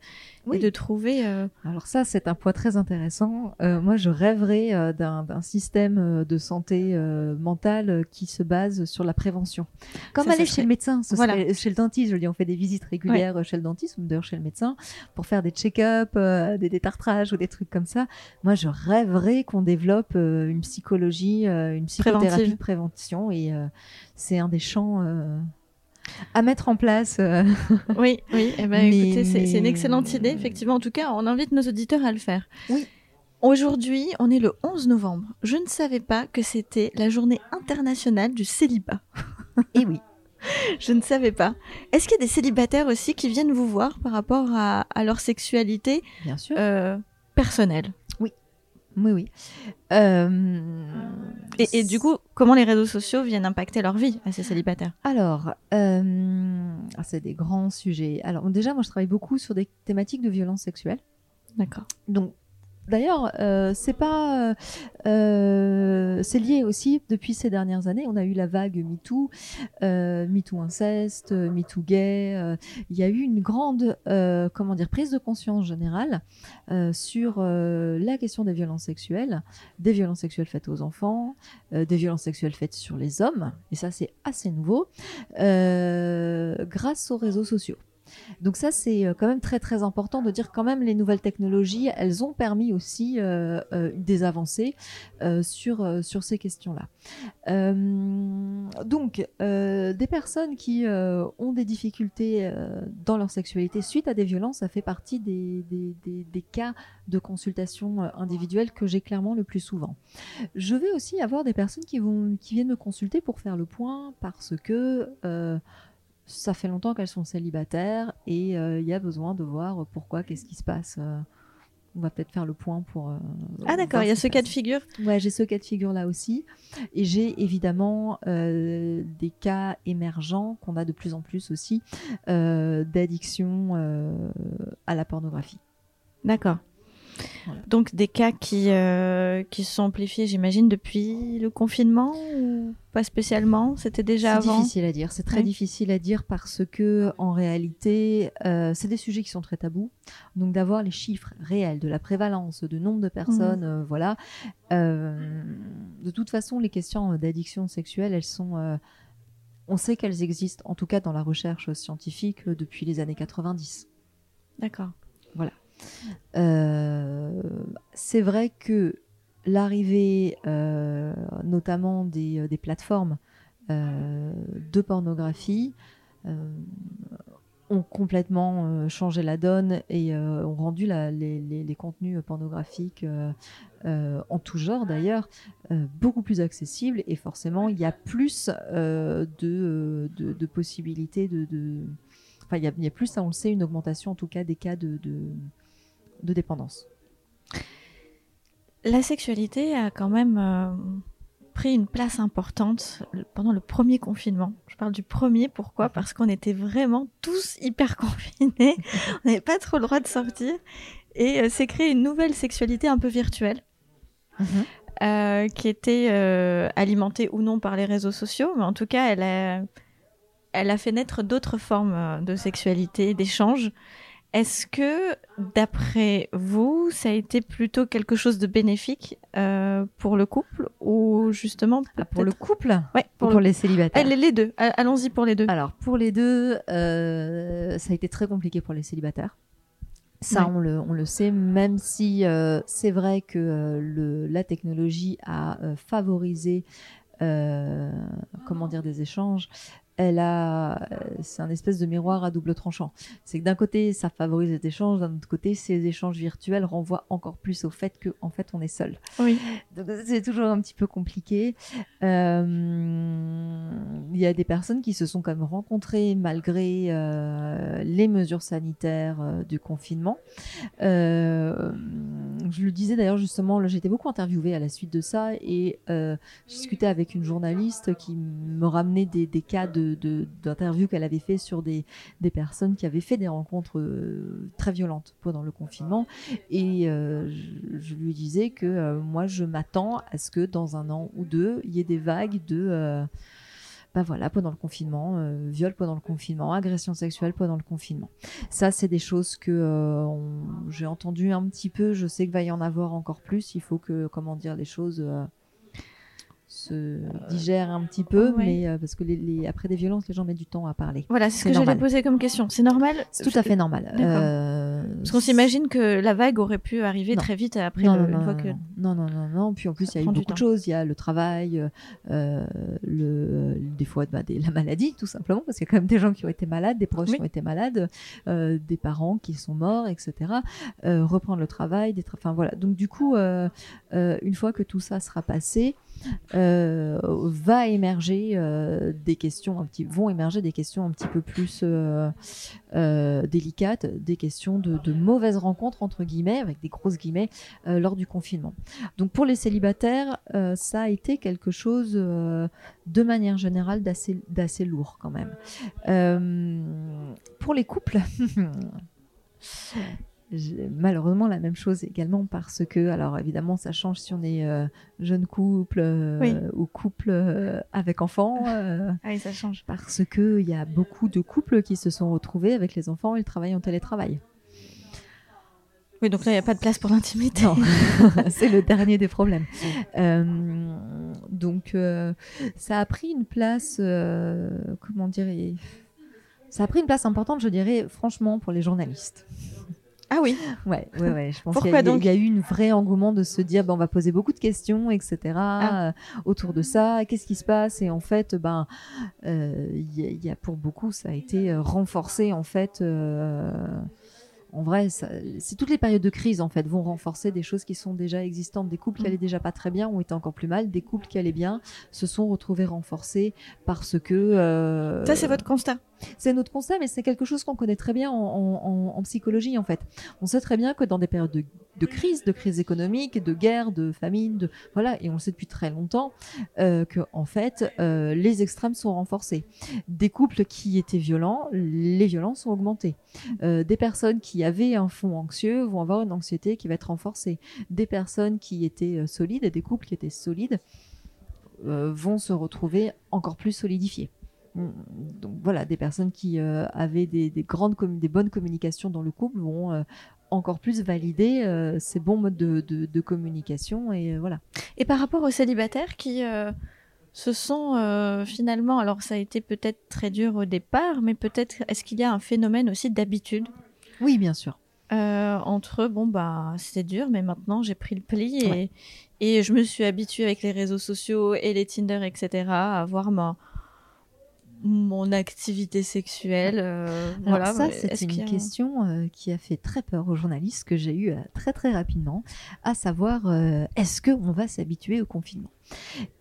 et de trouver. Euh, Alors ça, c'est un point très intéressant. Euh, moi, je rêverais euh, d'un système de santé mentale qui se base sur la prévention. Comme aller chez le médecin, chez le dentiste. Je dis, on fait des visites régulières chez le dentiste ou d'ailleurs chez le médecin pour faire des check-up, des détartrages ou des trucs comme ça. Moi, je rêverais qu'on développe une psychologie, une psychothérapie de prévention et c'est un des champs à mettre en place. Euh. oui, oui. Eh ben, écoutez, c'est une excellente idée, effectivement. En tout cas, on invite nos auditeurs à le faire. Oui. Aujourd'hui, on est le 11 novembre. Je ne savais pas que c'était la journée internationale du célibat. Et eh oui. Je ne savais pas. Est-ce qu'il y a des célibataires aussi qui viennent vous voir par rapport à, leur sexualité Bien sûr. Euh, personnelle? Oui, oui. Euh, et, du coup, comment les réseaux sociaux viennent impacter leur vie à ces célibataires Alors, euh, ah, c'est des grands sujets. Alors, déjà, moi, je travaille beaucoup sur des thématiques de violence sexuelle. D'accord. Donc, D'ailleurs, euh, c'est pas, euh, c'est lié aussi depuis ces dernières années. On a eu la vague MeToo, euh, MeToo inceste, MeToo gay. Euh, il y a eu une grande, euh, comment dire, prise de conscience générale sur la question des violences sexuelles, des violences sexuelles faites aux enfants, des violences sexuelles faites sur les hommes. Et ça, c'est assez nouveau grâce aux réseaux sociaux. Donc ça, c'est euh, quand même très très important de dire quand même les nouvelles technologies, elles ont permis aussi euh, euh, des avancées sur, sur ces questions-là. donc, des personnes qui ont des difficultés dans leur sexualité suite à des violences, ça fait partie des, des, cas de consultation individuelle que j'ai clairement le plus souvent. Je vais aussi avoir des personnes qui, vont, qui viennent me consulter pour faire le point parce que ça fait longtemps qu'elles sont célibataires et euh, il y a besoin de voir pourquoi, qu'est-ce qui se passe. Euh. on va peut-être faire le point pour. Euh, ah d'accord, il y a ce cas de figure. Ouais, j'ai ce cas de figure là aussi, et j'ai évidemment des cas émergents qu'on a de plus en plus aussi d'addiction à la pornographie. D'accord. Donc des cas qui, euh, qui se sont amplifiés, j'imagine, depuis le confinement ou pas spécialement? C'était déjà avant? C'est difficile à dire. C'est très difficile à dire parce que en réalité, euh, c'est des sujets qui sont très tabous. Donc d'avoir les chiffres réels de la prévalence, de nombre de personnes, mhm. euh, voilà. de toute façon, les questions d'addiction sexuelle, elles sont on sait qu'elles existent, en tout cas dans la recherche scientifique, depuis les années 90. D'accord. Voilà. Euh, c'est vrai que l'arrivée euh, notamment des, euh, plateformes de pornographie ont complètement changé la donne et ont rendu les, contenus pornographiques en tout genre d'ailleurs beaucoup plus accessibles et forcément il y a plus de, possibilités de, enfin il y, a, plus on le sait une augmentation en tout cas des cas de, de dépendance. La sexualité a quand même euh, pris une place importante pendant le premier confinement. Je parle du premier, pourquoi? Parce qu'on était vraiment tous hyper confinés, on n'avait pas trop le droit de sortir, et euh, s'est créée une nouvelle sexualité un peu virtuelle. Mhm. Euh, qui était alimentée ou non par les réseaux sociaux, mais en tout cas, elle a, elle a fait naître d'autres formes de sexualité, d'échange, est-ce que, d'après vous, ça a été plutôt quelque chose de bénéfique euh, pour le couple ou justement ah, pour le couple? Ouais, pour, les célibataires? les, deux. Allons-y pour les deux. Alors pour les deux, euh, ça a été très compliqué pour les célibataires. Ça, on, le, sait, même si euh, c'est vrai que le, la technologie a favorisé comment dire des échanges, elle a, c'est un espèce de miroir à double tranchant. C'est que d'un côté, ça favorise les échanges, d'un autre côté, ces échanges virtuels renvoient encore plus au fait que, en fait, on est seul. Oui. Donc c'est toujours un petit peu compliqué. Euh, il y a des personnes qui se sont quand même rencontrées malgré euh, les mesures sanitaires euh, du confinement. je le disais d'ailleurs justement, été beaucoup interviewée à la suite de ça et je discutais avec une journaliste qui me ramenait des, des cas de d'interviews qu'elle avait fait sur des, des, personnes qui avaient fait des rencontres euh, très violentes pendant le confinement. Et euh, je, lui disais que euh, moi, je m'attends à ce que dans un an ou deux, il y ait des vagues de bah voilà, pendant le confinement, viol pendant le confinement, agression sexuelle pendant le confinement. Ça, c'est des choses que j'ai entendu un petit peu. Je sais qu'il va y en avoir encore plus. Il faut que, comment dire, les choses se digère un petit peu, mais euh, parce que les, après des violences, les gens mettent du temps à parler. Voilà, c'est ce que j'allais poser comme question. C'est normal? C'est tout à fait normal. Euh, parce qu'on s'imagine que la vague aurait pu arriver très vite après non, le, non, une fois que... Non, non, non, non. Puis en plus, il y a eu beaucoup de choses. Il y a le travail, euh, le, des fois bah, la maladie, tout simplement, parce qu'il y a quand même des gens qui ont été malades, des proches qui ont été malades, des parents qui sont morts, etc. reprendre le travail, des enfin voilà. Donc du coup, une fois que tout ça sera passé, euh, va émerger euh, des questions un petit, vont émerger des questions un petit peu plus euh, délicates, des questions de, de, mauvaises rencontres entre guillemets, avec des grosses guillemets, lors du confinement. Donc pour les célibataires, ça a été quelque chose de manière générale d'assez d'assez lourd quand même. pour les couples. malheureusement la même chose également parce que, alors évidemment, ça change si on est euh, jeune couple euh, ou couple euh, avec enfants. ah oui, ça change. Parce qu'il y a beaucoup de couples qui se sont retrouvés avec les enfants et travaillent en télétravail. Oui, donc là, il n'y a pas de place pour l'intimité. c'est le dernier des problèmes. donc, ça a pris une place, comment dire, ça a pris une place importante, je dirais, franchement, pour les journalistes. Ah oui. Ouais, ouais, ouais. Je pense qu'il y, y, a eu une vraie engouement de se dire, ben, on va poser beaucoup de questions, etc. Ah. Euh, autour de ça. Qu'est-ce qui se passe? Et en fait, ben, euh, il y, a pour beaucoup, ça a été euh, renforcé en fait. en vrai, c'est toutes les périodes de crise en fait vont renforcer des choses qui sont déjà existantes. Des couples qui mm. allaient déjà pas très bien ont été encore plus mal. Des couples qui allaient bien se sont retrouvés renforcés parce que. Ça, c'est votre constat? C'est notre constat, mais c'est quelque chose qu'on connaît très bien en, psychologie, en fait. On sait très bien que dans des périodes de, crise, de crise économique, de guerre, de famine, de voilà, et on le sait depuis très longtemps, euh, que en fait, euh, les extrêmes sont renforcés. Des couples qui étaient violents, les violences ont augmenté. Euh, des personnes qui avaient un fond anxieux vont avoir une anxiété qui va être renforcée. Des personnes qui étaient solides, des couples qui étaient solides, vont se retrouver encore plus solidifiés donc voilà, des personnes qui euh, avaient des, grandes des bonnes communications dans le couple vont euh, encore plus valider euh, ces bons modes de, communication et voilà. Et par rapport aux célibataires qui se sont finalement, alors ça a été peut-être très dur au départ, mais peut-être est-ce qu'il y a un phénomène aussi d'habitude? Oui, bien sûr. entre bon bah c'était dur, mais maintenant j'ai pris le pli et, et je me suis habituée avec les réseaux sociaux et les Tinder etc à voir ma mon activité sexuelle. Euh, voilà. Ça, c'est une question euh, qui a fait très peur aux journalistes que j'ai eu euh, très très rapidement, à savoir est-ce qu'on va s'habituer au confinement?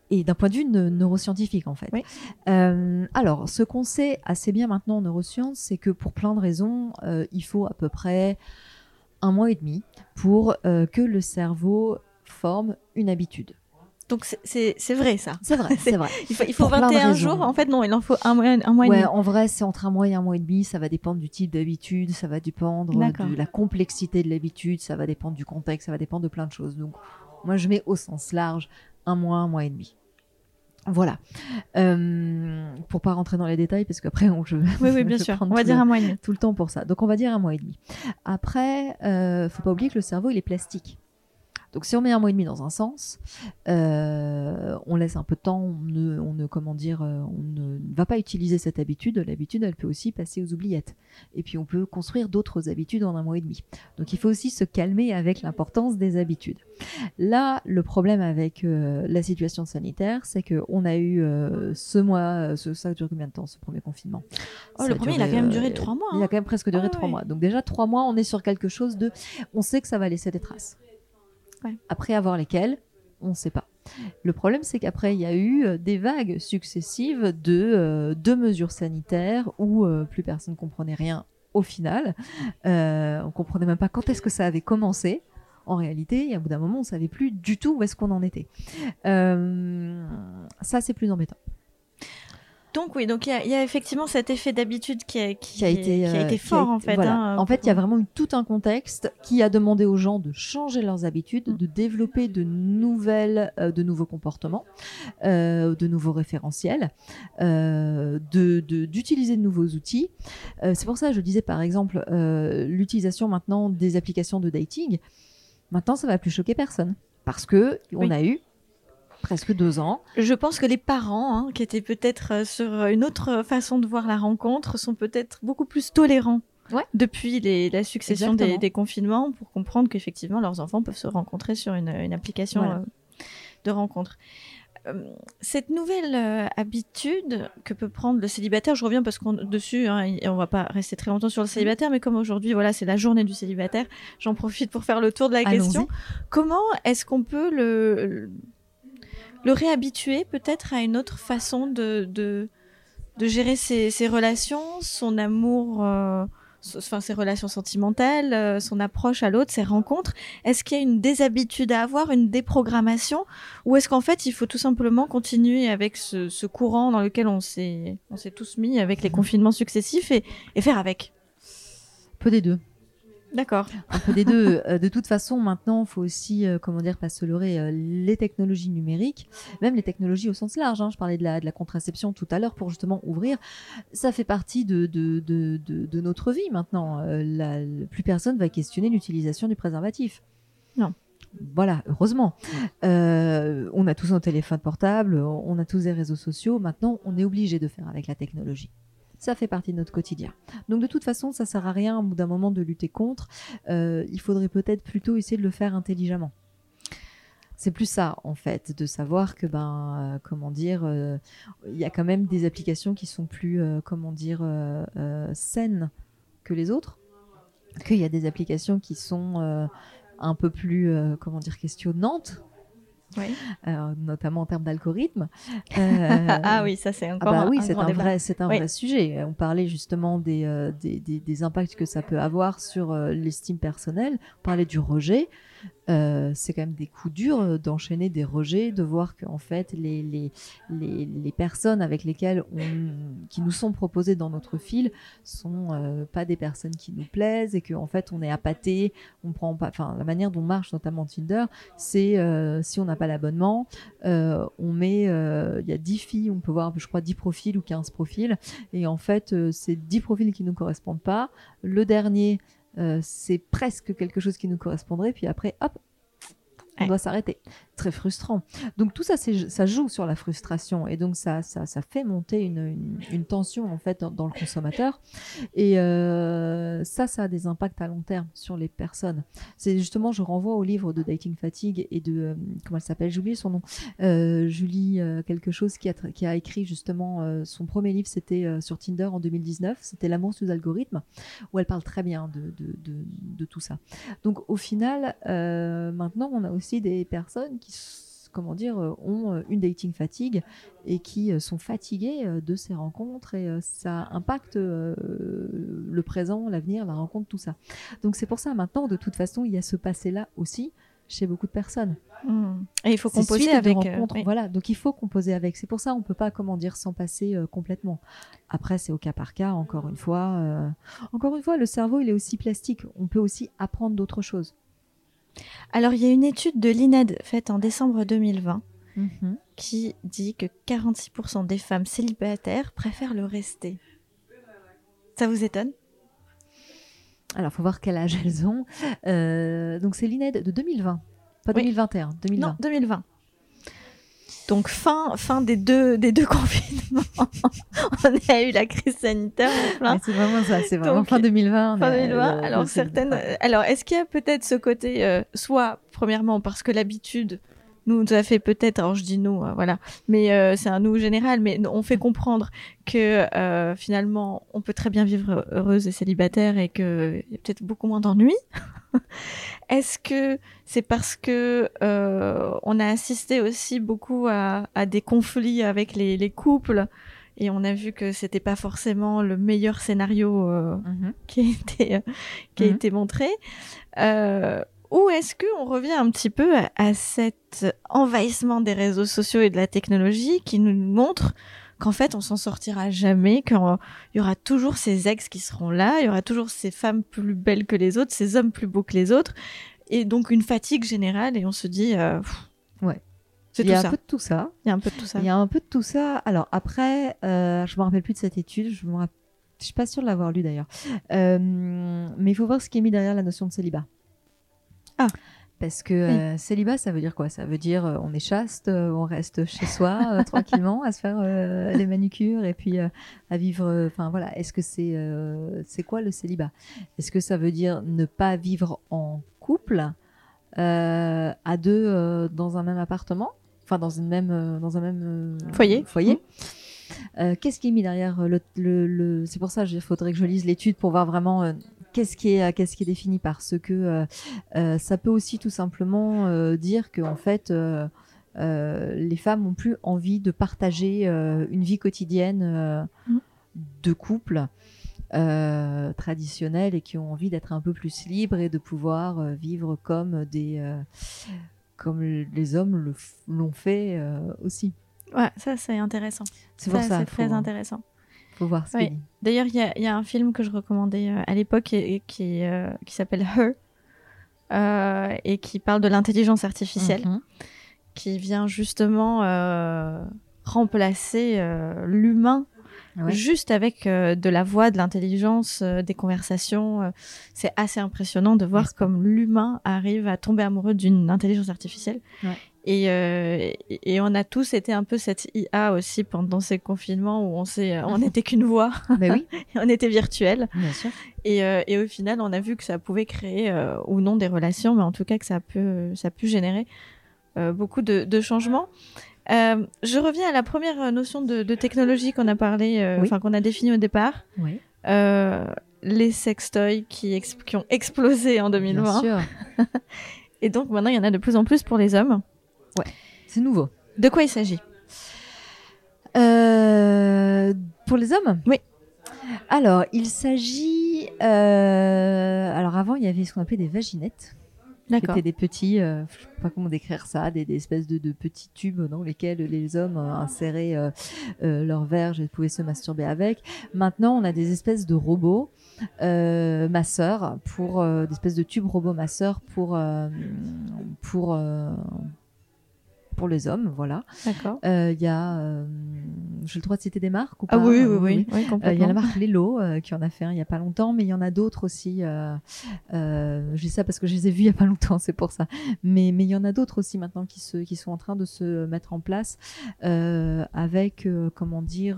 Et d'un point de vue neuroscientifique en fait. alors, ce qu'on sait assez bien maintenant en neurosciences, c'est que pour plein de raisons, il faut à peu près un mois et demi pour que le cerveau forme une habitude. Donc c'est vrai ça. C'est vrai, c'est vrai. Il faut, il faut 21 jours. En fait, non, il en faut un mois, un mois et demi. En vrai, c'est entre un mois et un mois et demi. Ça va dépendre du type d'habitude, ça va dépendre de la complexité de l'habitude, ça va dépendre du contexte, ça va dépendre de plein de choses. Donc, moi, je mets au sens large un mois, un mois et demi. Voilà. Euh, pour pas rentrer dans les détails, parce qu'après, on, je, oui, oui, bien sûr. On va dire un mois et demi. Tout le temps pour ça. Donc, on va dire un mois et demi. Après, euh, faut pas oublier que le cerveau, il est plastique. Donc si on met un mois et demi dans un sens, euh, on laisse un peu de temps, on ne, on ne, comment dire, euh, on ne va pas utiliser cette habitude. L'habitude, elle peut aussi passer aux oubliettes. Et puis on peut construire d'autres habitudes en un mois et demi. Donc il faut aussi se calmer avec l'importance des habitudes. Là, le problème avec euh, la situation sanitaire, c'est que on a eu ce mois, ce, ça dure combien de temps ce premier confinement? Oh, Le premier, il a quand même duré trois mois. Il a hein. quand même presque duré trois mois. Donc déjà trois mois, on est sur quelque chose de, on sait que ça va laisser des traces. Après avoir lesquelles, on ne sait pas. Le problème, c'est qu'après, il y a eu euh, des vagues successives de, euh, mesures sanitaires où euh, plus personne ne comprenait rien au final. on comprenait même pas quand est-ce que ça avait commencé. En réalité, à bout d'un moment, on savait plus du tout où est-ce qu'on en était. ça, c'est plus embêtant. Donc oui, donc il y, a effectivement cet effet d'habitude qui a, qui, a été, qui a été fort en fait. Hein, en fait, il y a vraiment eu tout un contexte qui a demandé aux gens de changer leurs habitudes, mm. de développer de nouvelles, euh, de nouveaux comportements, euh, de nouveaux référentiels, euh, de d'utiliser de, nouveaux outils. Euh, c'est pour ça que je disais par exemple l'utilisation maintenant des applications de dating. Maintenant, ça va plus choquer personne parce que on a eu presque deux ans. Je pense que les parents, hein, qui étaient peut-être euh, sur une autre façon de voir la rencontre, sont peut-être beaucoup plus tolérants depuis la succession des, confinements pour comprendre qu'effectivement leurs enfants peuvent se rencontrer sur une, application euh, de rencontre. Euh, cette nouvelle habitude que peut prendre le célibataire, je reviens parce qu'on dessus, hein, et on va pas rester très longtemps sur le célibataire, mais comme aujourd'hui, voilà, c'est la journée du célibataire, j'en profite pour faire le tour de la question. Comment est-ce qu'on peut le, le réhabituer peut-être à une autre façon de, de, gérer ses, relations, son amour, euh, enfin ses relations sentimentales, euh, son approche à l'autre, ses rencontres. Est-ce qu'il y a une déshabitude à avoir, une déprogrammation, ou est-ce qu'en fait il faut tout simplement continuer avec ce, ce courant dans lequel on s'est on s'est tous mis avec les confinements successifs et, et faire avec? Peu des deux. D'accord. Un peu des deux. Euh, de toute façon, maintenant, il faut aussi, euh, comment dire, pas se leurrer, euh, les technologies numériques, même les technologies au sens large. Hein, je parlais de la, de la contraception tout à l'heure pour justement ouvrir. Ça fait partie de, de, de, de, notre vie maintenant. La, plus personne va questionner l'utilisation du préservatif. Non. Voilà, heureusement. on a tous un téléphone portable, on a tous des réseaux sociaux. Maintenant, on est obligé de faire avec la technologie ça fait partie de notre quotidien. Donc de toute façon, ça sert à rien au bout d'un moment de lutter contre. Euh, il faudrait peut-être plutôt essayer de le faire intelligemment. C'est plus ça en fait, de savoir que ben euh, comment dire, euh, il y a quand même des applications qui sont plus comment dire saines que les autres. Qu'il y a des applications qui sont un peu plus comment dire questionnantes notamment en termes d'algorithme. ah oui, ça c'est encore ah bah oui, c'est un, vrai, c'est un vrai sujet. On parlait justement des, des, des, impacts que ça peut avoir sur l'estime personnelle. On parlait du rejet. Euh, c'est quand même des coups durs euh, d'enchaîner des rejets, de voir qu'en fait les, les, les, les, personnes avec lesquelles qui nous sont proposées dans notre fil sont euh, pas des personnes qui nous plaisent et qu'en fait on est appâté, on prend pas, enfin la manière dont marche notamment Tinder, c'est si on n'a pas l'abonnement, on met, il y a 10 filles, on peut voir je crois 10 profils ou 15 profils et en fait c'est 10 profils qui nous correspondent pas. Le dernier c'est presque quelque chose qui nous correspondrait, puis après, hop, on doit s'arrêter. Très frustrant. Donc tout ça, ça joue sur la frustration et donc ça, ça, fait monter une, tension en fait dans, le consommateur. Et euh, ça, ça a des impacts à long terme sur les personnes. C'est justement, je renvoie au livre de Dating Fatigue et de euh, comment elle s'appelle, j'ai oublié son nom, euh, Julie quelque chose qui a, écrit justement son premier livre, c'était sur Tinder en 2019, c'était L'amour sous algorithme, où elle parle très bien de tout ça. Donc au final, maintenant, on a aussi des personnes qui comment dire, euh, ont euh, une dating fatigue et qui euh, sont fatiguées de ces rencontres et ça impacte le présent, l'avenir, la rencontre, tout ça. Donc c'est pour ça maintenant, de toute façon, il y a ce passé-là aussi chez beaucoup de personnes. Mmh. Et il faut composer avec. Voilà, donc il faut composer avec. C'est pour ça on peut pas, comment dire, s'en passer complètement. Après, c'est au cas par cas. Encore une fois, encore une fois, le cerveau il est aussi plastique. On peut aussi apprendre d'autres choses. Alors, il y a une étude de l'INED faite en décembre 2020 mhm. qui dit que 46% des femmes célibataires préfèrent le rester. Ça vous étonne? Alors, il faut voir quel âge elles ont. Euh, donc, c'est l'INED de 2020, pas 2021, 2020. Non, 2020. Donc fin, fin des deux, des deux confinements, on a eu la crise sanitaire. c'est vraiment ça, c'est vraiment fin 2020. Fin 2020. alors certaines, alors est-ce qu'il y a peut-être ce côté, euh, soit premièrement parce que l'habitude nous a fait peut-être, alors je dis nous, euh, voilà, mais euh, c'est un nous général, mais on fait comprendre que finalement on peut très bien vivre heureuse et célibataire et qu'il y a peut-être beaucoup moins d'ennuis. Est-ce que c'est parce que euh, on a assisté aussi beaucoup à, des conflits avec les, couples et on a vu que c'était pas forcément le meilleur scénario euh, mm-hmm. qui a été qui a mm-hmm. été montré euh, ou est-ce qu'on revient un petit peu à, cet envahissement des réseaux sociaux et de la technologie qui nous montre qu'en fait on s'en sortira jamais, qu'il y aura toujours ces ex qui seront là, il y aura toujours ces femmes plus belles que les autres, ces hommes plus beaux que les autres, et donc une fatigue générale, et on se dit, euh, ouais. Il y a un peu de tout ça. Il y a un peu de tout ça. Il y a un peu de tout ça. Alors après, euh, je me rappelle plus de cette étude. Je me je suis pas sûre de l'avoir lu d'ailleurs. Euh, mais il faut voir ce qui est mis derrière la notion de célibat. Ah. Parce que euh, célibat, ça veut dire quoi? Ça veut dire euh, on est chaste, euh, on reste chez soi tranquillement à se faire les manucures et puis à vivre. Enfin voilà, est-ce que c'est c'est quoi le célibat? Est-ce que ça veut dire ne pas vivre en couple à deux dans un même appartement? Enfin dans une même dans un même foyer. Foyer. Mmh. Qu'est-ce qui est mis derrière le, le, C'est pour ça qu'il faudrait que je lise l'étude pour voir vraiment qu'est-ce qui est qu'est-ce qui est défini parce que euh, euh, ça peut aussi tout simplement euh, dire que en fait les femmes ont plus envie de partager une vie quotidienne mmh. de couple traditionnelle et qui ont envie d'être un peu plus libres et de pouvoir vivre comme des comme les hommes l'ont fait aussi. Ouais, ça c'est intéressant. C'est pour ça. C'est très intéressant. Faut voir ce oui. D'ailleurs, il y, y a, un film que je recommandais euh, à l'époque et, qui, euh, qui s'appelle Her euh, et qui parle de l'intelligence artificielle, mhm. qui vient justement remplacer l'humain juste avec de la voix, de l'intelligence, des conversations. c'est assez impressionnant de voir comme l'humain arrive à tomber amoureux d'une intelligence artificielle. Et, euh, et, on a tous été un peu cette IA aussi pendant ces confinements où on s'est, on n'était qu'une voix. Mais oui. on était virtuel. Bien sûr. Et, euh, et, au final, on a vu que ça pouvait créer euh, ou non des relations, mais en tout cas que ça peut, ça peut générer euh, beaucoup de, de changements. je reviens à la première notion de, de technologie qu'on a parlé, enfin qu'on a définie au départ. Oui. les sextoys qui, qui ont explosé en 2020. Bien sûr. et donc maintenant, il y en a de plus en plus pour les hommes. Ouais. C'est nouveau. De quoi il s'agit? Pour les hommes? Oui. Alors, il s'agit. alors, avant, il y avait ce qu'on appelait des vaginettes. C'était des petits, euh, je sais pas comment décrire ça, des, espèces de, petits tubes dans lesquels les hommes euh, inséraient euh, leur verge et pouvaient se masturber avec. Maintenant, on a des espèces de robots masseurs pour des espèces de tubes robots masseurs pour pour pour les hommes, voilà. D'accord. Il y a j'ai le droit de citer des marques ou ah pas Ah oui, oui, oui. Il y a la marque Lelo euh, qui en a fait un il n'y a pas longtemps, mais il y en a d'autres aussi. Euh, euh, je dis ça parce que je les ai vus il n'y a pas longtemps, c'est pour ça. Mais mais il y en a d'autres aussi maintenant qui se qui sont en train de se mettre en place avec comment dire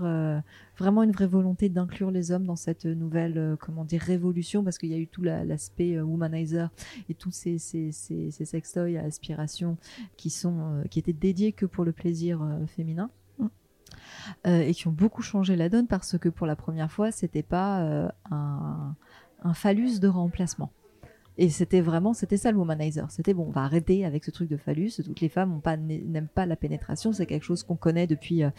vraiment une vraie volonté d'inclure les hommes dans cette nouvelle comment dire révolution parce qu'il y a eu tout l'aspect womanizer et tous ces ces, ces, ces sextoys à aspiration qui sont qui étaient dédiés que pour le plaisir féminin. Euh, et qui ont beaucoup changé la donne parce que pour la première fois, c'était pas euh, un, un phallus de remplacement. Et c'était vraiment, c'était ça le womanizer. C'était bon, on va arrêter avec ce truc de phallus. Toutes les femmes n'aiment pas la pénétration. C'est quelque chose qu'on connaît depuis euh,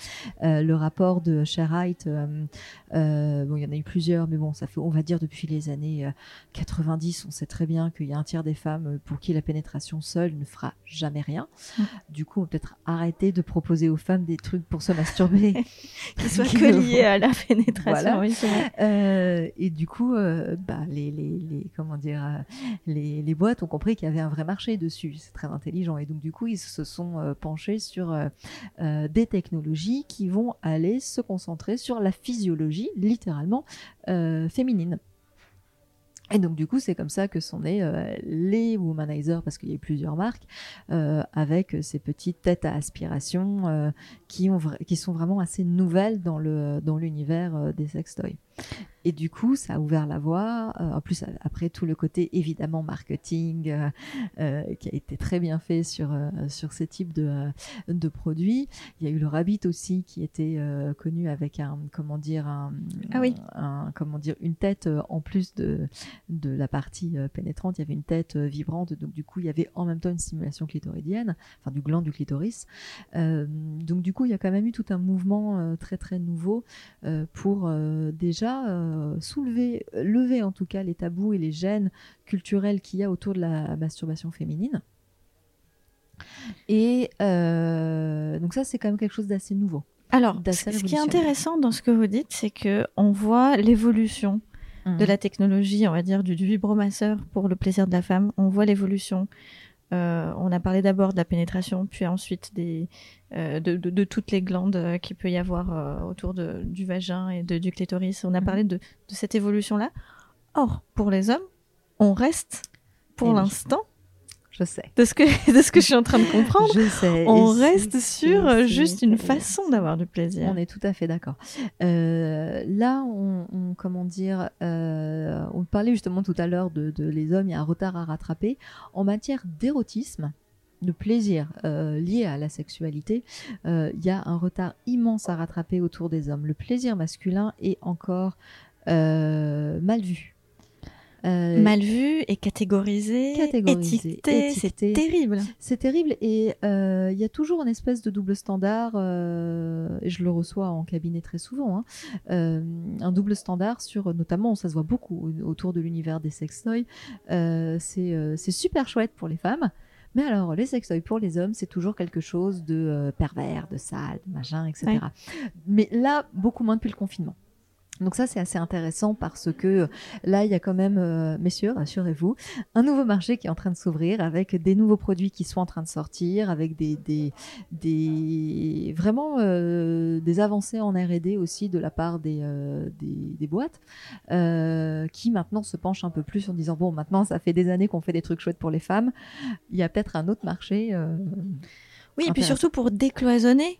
euh le rapport de Sherright. Euh, euh, bon, il y en a eu plusieurs, mais bon, ça fait, on va dire depuis les années 90, on sait très bien qu'il y a un tiers des femmes pour qui la pénétration seule ne fera jamais rien. Mmh. Du coup, on peut peut-être arrêter de proposer aux femmes des trucs pour se masturber qui soient que liés à la pénétration. Voilà. et du coup, bah, les, les, les, comment dire les, boîtes ont compris qu'il y avait un vrai marché dessus. C'est très intelligent. Et donc, du coup, ils se sont euh, penchés sur euh, euh, des technologies qui vont aller se concentrer sur la physiologie, littéralement, féminine. Et donc du coup, c'est comme ça que sont nés les womanizers, parce qu'il y a plusieurs marques, avec ces petites têtes à aspiration qui, ont qui sont vraiment assez nouvelles dans l'univers dans des sextoys. Et du coup, ça a ouvert la voie. Euh, en plus, après tout le côté évidemment marketing euh, euh, qui a été très bien fait sur sur ces types de de produits. Il y a eu le Rabbit aussi qui était connu avec un comment dire un, ah oui. un, comment dire une tête en plus de de la partie pénétrante. Il y avait une tête vibrante. Donc du coup, il y avait en même temps une stimulation clitoridienne, enfin du gland du clitoris. donc du coup, il y a quand même eu tout un mouvement très très nouveau pour déjà euh, soulever, lever en tout cas les tabous et les gènes culturels qu'il y a autour de la masturbation féminine. Et euh, donc ça, c'est quand même quelque chose d'assez nouveau. Alors, ce qui est intéressant dans ce que vous dites, c'est que on voit l'évolution de mhm. la technologie, on va dire du, du vibromasseur pour le plaisir de la femme. On voit l'évolution euh, on a parlé d'abord de la pénétration, puis ensuite des, euh, de, toutes les glandes euh, qu'il peut y avoir autour du vagin et du clitoris. On a mhm. parlé de, cette évolution-là. Or, pour les hommes, on reste pour eh l'instant je sais. De ce que, de ce que je suis en train de comprendre. je sais. On reste sur euh, juste une façon d'avoir du plaisir. On est tout à fait d'accord. Euh, là, on, comment dire, euh, on parlait justement tout à l'heure de, les hommes, il y a un retard à rattraper. En matière d'érotisme, de plaisir lié à la sexualité, il y a un retard immense à rattraper autour des hommes. Le plaisir masculin est encore mal vu euh, Mal vu et catégorisé, étiqueté, c'est terrible. C'est terrible et euh, il y a toujours une espèce de double standard, euh, et je le reçois en cabinet très souvent, hein, un double standard sur, notamment, ça se voit beaucoup autour de l'univers des sextoys, c'est super chouette pour les femmes, mais alors, les sextoys pour les hommes, c'est toujours quelque chose de pervers, de sale, de machin, etc. Mais là, beaucoup moins depuis le confinement. Donc ça c'est assez intéressant parce que là il y a quand même, euh, messieurs, rassurez-vous, un nouveau marché qui est en train de s'ouvrir avec des nouveaux produits qui sont en train de sortir, avec des, des, des vraiment euh, des avancées en R&D aussi de la part des, euh, des, boîtes qui maintenant se penchent un peu plus en disant bon maintenant ça fait des années qu'on fait des trucs chouettes pour les femmes, il y a peut-être un autre marché. oui et puis surtout pour décloisonner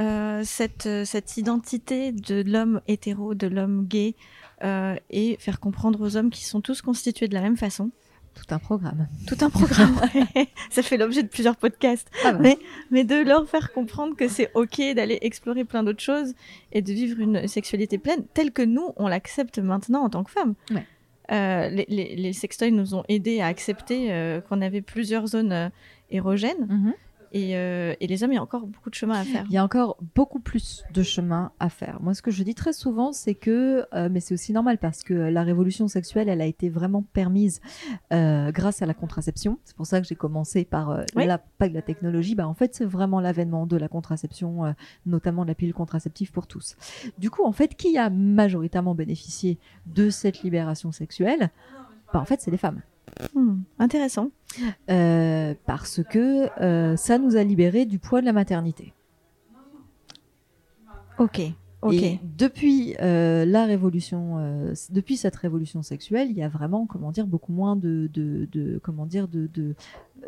euh, cette, euh, cette identité de l'homme hétéro, de l'homme gay, euh, et faire comprendre aux hommes qui sont tous constitués de la même façon. Tout un programme. Tout un programme. Ça fait l'objet de plusieurs podcasts. Ah bah. mais, mais de leur faire comprendre que c'est ok d'aller explorer plein d'autres choses et de vivre une sexualité pleine telle que nous, on l'accepte maintenant en tant que femme. les, les, sextoys nous ont aidés à accepter qu'on avait plusieurs zones érogènes. Mm-hmm Et, et, les hommes, il y a encore beaucoup de chemin à faire. Il y a encore beaucoup plus de chemin à faire. Moi, ce que je dis très souvent, c'est que, mais c'est aussi normal parce que la révolution sexuelle, elle a été vraiment permise grâce à la contraception. C'est pour ça que j'ai commencé par la, pas de la technologie. Bah, en fait, c'est vraiment l'avènement de la contraception, notamment de la pilule contraceptive pour tous. Du coup, en fait, qui a majoritairement bénéficié de cette libération sexuelle? Bah, En fait, c'est les femmes. Hmm, intéressant. Euh, parce que euh, ça nous a libérés du poids de la maternité. Ok. ok. Et depuis euh, la révolution, depuis cette révolution sexuelle, il y a vraiment, comment dire, beaucoup moins de, de, comment dire, de, de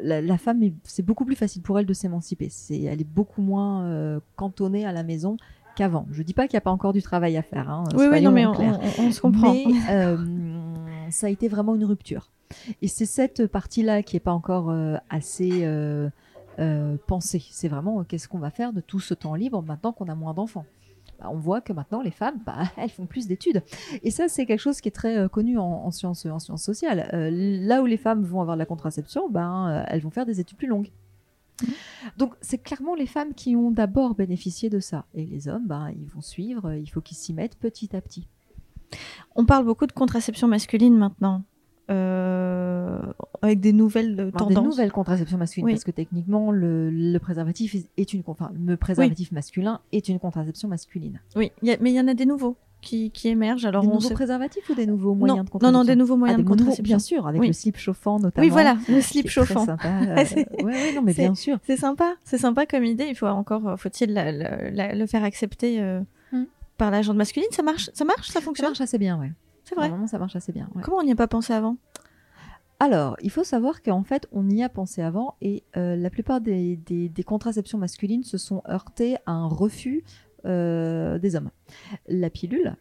la, femme, c'est beaucoup plus facile pour elle de s'émanciper. C'est, elle est beaucoup moins cantonnée à la maison qu'avant. Je dis pas qu'il n'y a pas encore du travail à faire. Hein, oui, oui, non, mais on, se comprend. Mais ça a été vraiment une rupture. Et c'est cette partie-là qui n'est pas encore euh, assez euh, euh, pensée. C'est vraiment qu'est-ce qu'on va faire de tout ce temps libre maintenant qu'on a moins d'enfants? Bah, on voit que maintenant les femmes, bah, elles font plus d'études. Et ça, c'est quelque chose qui est très connu en, sciences, en sciences sociales. là où les femmes vont avoir de la contraception, ben, elles vont faire des études plus longues. Donc c'est clairement les femmes qui ont d'abord bénéficié de ça. Et les hommes, ben, ils vont suivre, il faut qu'ils s'y mettent petit à petit. On parle beaucoup de contraception masculine maintenant. Euh, avec des nouvelles tendances. Des nouvelles contraceptions masculines, parce que techniquement, le, préservatif est une, enfin, le préservatif masculin est une contraception masculine. Oui, mais il y en a des nouveaux qui, émergent. Alors des nouveaux préservatifs ou des nouveaux moyens de contraception Non, non, des nouveaux moyens ah, de contraception. bien sûr, avec le slip chauffant notamment. Oui, voilà, le slip chauffant. Très sympa. Euh, non, mais bien sûr. C'est sympa, c'est sympa comme idée. Il faut encore, faut-il le faire accepter. Euh, par la jante masculine, ça marche, ça marche, ça fonctionne? Ça marche assez bien, ouais. C'est vrai. Normalement, ça marche assez bien. Comment on n'y a pas pensé avant? Alors, il faut savoir qu'en fait, on y a pensé avant et euh, la plupart des, des, contraceptions masculines se sont heurtées à un refus euh, des hommes. La pilule,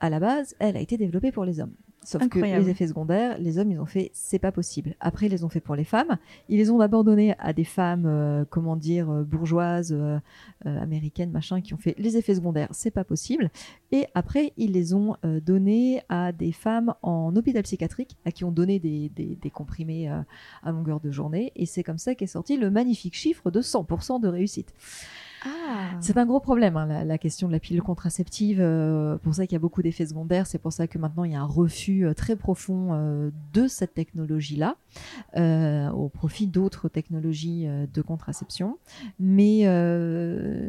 à la base, elle a été développée pour les hommes. Sauf que les effets secondaires, les hommes, ils ont fait, c'est pas possible. Après, ils les ont fait pour les femmes. Ils les ont d'abord donnés à des femmes, euh, comment dire, euh, bourgeoises, euh, américaines, machin, qui ont fait les effets secondaires, c'est pas possible. Et après, ils les ont donnés à des femmes en hôpital psychiatrique, à qui ont donné des, des, des comprimés à longueur de journée. Et c'est comme ça qu'est sorti le magnifique chiffre de 100% de réussite. Ah. C'est un gros problème, hein, la, question de la pilule contraceptive. Euh, pour ça qu'il y a beaucoup d'effets secondaires. C'est pour ça que maintenant il y a un refus euh, très profond euh, de cette technologie-là, au profit d'autres technologies de contraception. Mais,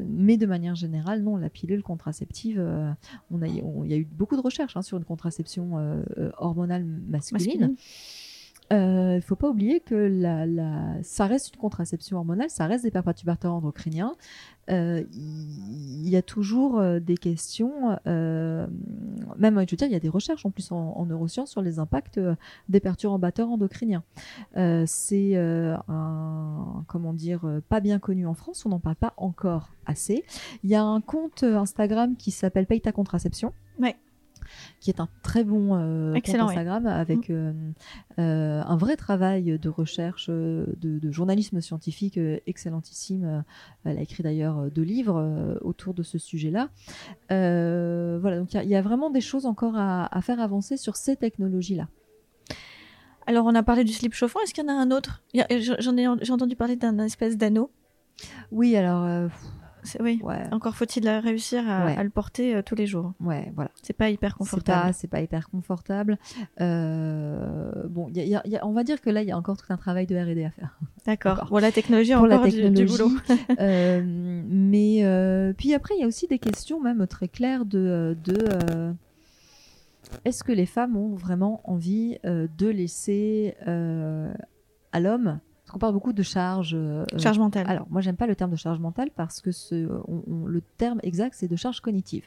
mais de manière générale, non, la pilule contraceptive, on a, il y a eu beaucoup de recherches hein, sur une contraception hormonale masculine. Il ne faut pas oublier que la, la, ça reste une contraception hormonale, ça reste des perturbateurs endocriniens. Euh, il y a toujours euh, des questions, euh, même je veux dire, il y a des recherches en plus en, neurosciences sur les impacts des perturbateurs endocriniens. c'est un, comment dire, pas bien connu en France, on n'en parle pas encore assez. Il y a un compte Instagram qui s'appelle Paye ta contraception. Ouais qui est un très bon euh, compte Instagram avec mm. euh, euh, un vrai travail de recherche, de, journalisme scientifique excellentissime. Elle a écrit d'ailleurs deux livres autour de ce sujet-là. voilà, donc il y, a vraiment des choses encore à, faire avancer sur ces technologies-là. Alors, on a parlé du slip chauffant. Est-ce qu'il y en a un autre? J'en ai, j'ai entendu parler d'un espèce d'anneau. Oui, alors oui. Encore faut-il réussir à, le porter euh, tous les jours. Ouais, voilà. C'est pas hyper confortable. C'est pas, pas hyper confortable. Euh, bon, on va dire que là, il y a encore tout un travail de R&D à faire. D'accord. Pour la technologie, Pour encore la technologie, du, boulot. Euh, mais puis après, il y a aussi des questions même très claires de, de est-ce que les femmes ont vraiment envie de laisser à l'homme on parle beaucoup de charge. Euh, charge mentale. Alors, moi, j'aime pas le terme de charge mentale parce que ce, le terme exact, c'est de charge cognitive.